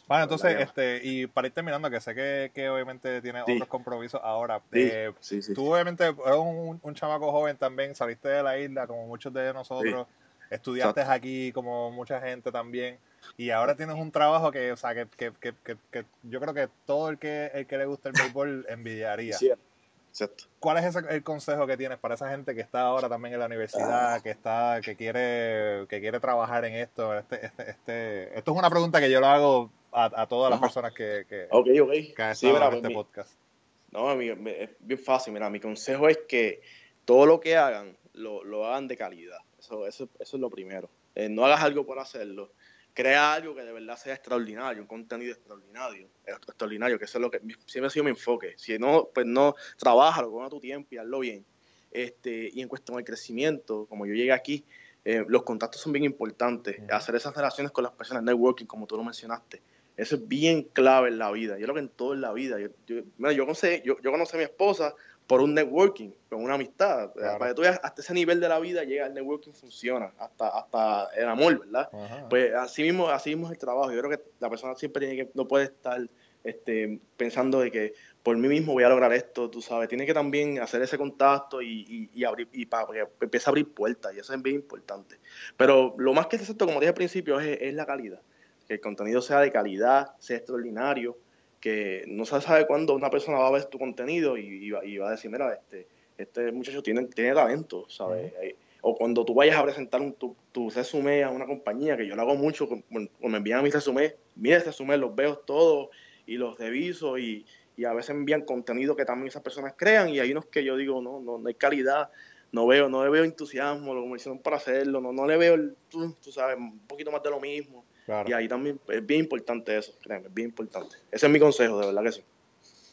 A: Bueno, entonces, este, y para ir terminando, que sé que, que obviamente tiene otros compromisos ahora. Eh, tú obviamente eres un, un, chamaco joven también, saliste de la isla como muchos de nosotros, estudiaste aquí como mucha gente también, y ahora tienes un trabajo que, o sea, que, que, que, que yo creo que todo el que, el que le gusta el béisbol envidiaría. ¿Cuál es el consejo que tienes para esa gente que está ahora también en la universidad, ah. que está, que quiere, que quiere trabajar en esto? Este, este, este, esto es una pregunta que yo lo hago a, todas las personas que, que,
B: okay, okay.
A: estado en este podcast.
B: No, es bien fácil. Mira, mi consejo es que todo lo que hagan, lo, lo hagan de calidad. Eso, eso, eso es lo primero. Eh, no hagas algo por hacerlo crea algo que de verdad sea extraordinario, un contenido extraordinario, extraordinario, que eso es lo que siempre ha sido mi enfoque. Si no, pues no, trabajalo, a tu tiempo y hazlo bien. Este, y en cuestión del crecimiento, como yo llegué aquí, eh, los contactos son bien importantes. Hacer esas relaciones con las personas, networking, como tú lo mencionaste, eso es bien clave en la vida. Yo creo que en todo en la vida. Yo, yo, yo, conocí, yo, yo conocí a mi esposa por un networking, con una amistad. Para que tú hasta ese nivel de la vida llega el networking funciona, hasta, hasta el amor, ¿verdad? Pues así mismo, así mismo es el trabajo. Yo creo que la persona siempre tiene que, no puede estar este, pensando de que por mí mismo voy a lograr esto, tú sabes, tiene que también hacer ese contacto y, y, abrir, y para que empiece a abrir puertas, y eso es bien importante. Pero lo más que es exacto, como dije al principio, es, es la calidad. Que el contenido sea de calidad, sea extraordinario, que no se sabe cuándo una persona va a ver tu contenido y, va, a decir, mira, este, este muchacho tiene, tiene talento, ¿sabes? O cuando tú vayas a presentar un, tu, tu resumen a una compañía, que yo lo hago mucho, cuando me envían mis resumés, mira ese resumen, los veo todos y los reviso y, y a veces envían contenido que también esas personas crean y hay unos que yo digo, no, no, no hay calidad, no veo, no le veo entusiasmo, lo hicieron para hacerlo, no, no le veo, el, tú, tú sabes, un poquito más de lo mismo. Y ahí también es bien importante eso, créeme, es bien importante. Ese es mi consejo, de verdad que sí.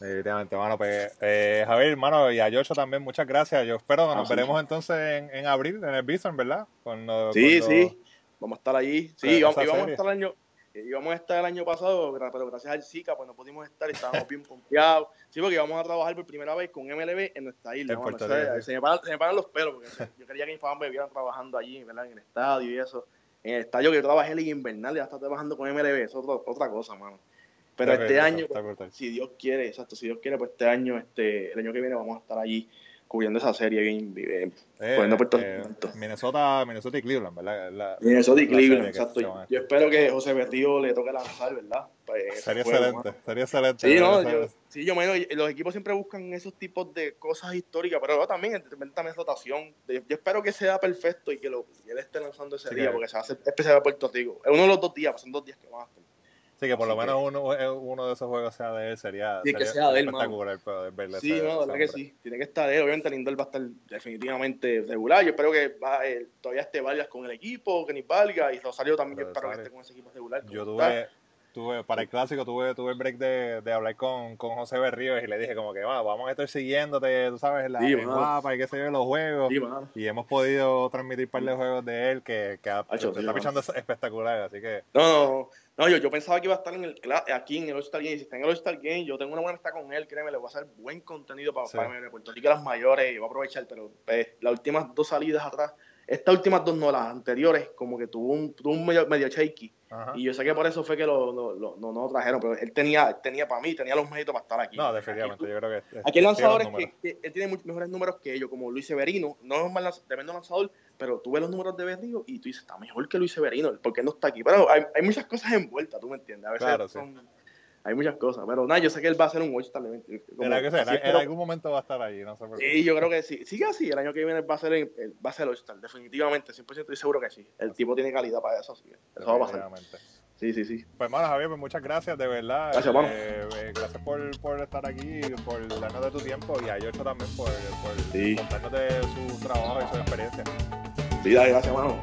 A: Definitivamente, mano. Pues, eh, Javier, hermano, y a Yocho también, muchas gracias. Yo espero que nos ah, veremos entonces en, en, abril, en el Bison, ¿verdad?
B: Cuando, sí, sí. Vamos a estar allí. Sí, íbamos, a estar el año, íbamos a estar el año pasado, pero gracias al Zika, pues no pudimos estar y estábamos bien confiados. Sí, porque íbamos a trabajar por primera vez con MLB en nuestra isla. se, me paran, se, me paran, los pelos, porque yo quería que mis me vieran trabajando allí, ¿verdad? En el estadio y eso en el estadio que yo trabajé en Invernal, ya está trabajando con MLB, es otra cosa, mano. Pero este año, si Dios quiere, exacto, si Dios quiere, pues este año, este, el año que viene vamos a estar allí cubriendo esa serie bien, bien
A: eh, eh, Minnesota, Minnesota y Cleveland, ¿verdad?
B: Minnesota y Cleveland, exacto. Yo, espero que José Berrío le toque lanzar, ¿verdad?
A: Pues, sería excelente, sería excelente.
B: Sí, no, yo, sí, yo menos, los equipos siempre buscan esos tipos de cosas históricas, pero también también rotación. Yo espero que sea perfecto y que, lo, él esté lanzando ese día, porque se va a hacer especial a Puerto Rico. Es uno de los dos días, son dos días que van a estar.
A: Sí, que por lo menos uno, eh, uno de esos juegos sea de él sería,
B: sí, que sea de él,
A: espectacular verle.
B: Sí, no, verdad que sí. Tiene que estar él. Obviamente Lindor va a estar definitivamente regular. Yo espero que va, eh, todavía esté Vargas con el equipo, que ni valga. Y Rosario también, yo espero que esté con ese equipo regular.
A: Yo tuve, tuve, para el clásico tuve, tuve el break de, de hablar con, con José Berríos y le dije como que va, vamos a estar siguiéndote, tú sabes, la
B: Sí,
A: guapa y qué sé yo, los juegos.
B: Sí.
A: Y hemos podido transmitir un par de juegos de él que, se está pichando espectacular, así que
B: No, no, no, yo, yo pensaba que iba a estar en el, aquí en el All-Star Game. Si está en el All-Star Game, yo tengo una buena amistad con él, créeme, le voy a hacer buen contenido para,
A: Sí.
B: para Puerto Rico, las mayores, y voy a aprovechar, pero pues, las últimas dos salidas atrás, estas últimas dos no, las anteriores, como que tuvo un, tuvo un medio, medio shaky.
A: ajá.
B: Y yo sé que por eso fue que lo, lo, lo- no, no lo trajeron, pero él tenía, tenía para mí, tenía los méritos para estar aquí.
A: No, definitivamente, yo creo que
B: Aquí hay lanzadores que, que él tiene muchos mejores números que ellos, como Luis Severino. No es un mal lanz- tremendo lanzador, pero tú ves los números de Berrío y tú dices, está mejor que Luis Severino, ¿por qué no está aquí? Pero hay, hay muchas cosas envueltas, tú me entiendes. A veces
A: Claro, sí.
B: hay muchas cosas, pero nada, yo sé que él va a ser un como-
A: que sea,
B: así
A: en, algún momento va a estar allí, no sé por qué.
B: Sí, yo creo que sí. Sigue así, el año que viene va a ser, el, el- va a ser All-Star, definitivamente, 100% estoy seguro que sí. El tipo tiene calidad para eso, sí. Eso va a pasar. Sí, sí, sí.
A: Pues bueno, Javier, pues muchas gracias, de verdad.
B: Gracias, mano.
A: Eh, eh, gracias por, por estar aquí, por darnos de tu tiempo y a Yocho también por, por
B: Sí.
A: contarnos de su trabajo y su experiencia.
B: Dale, gracias, mano.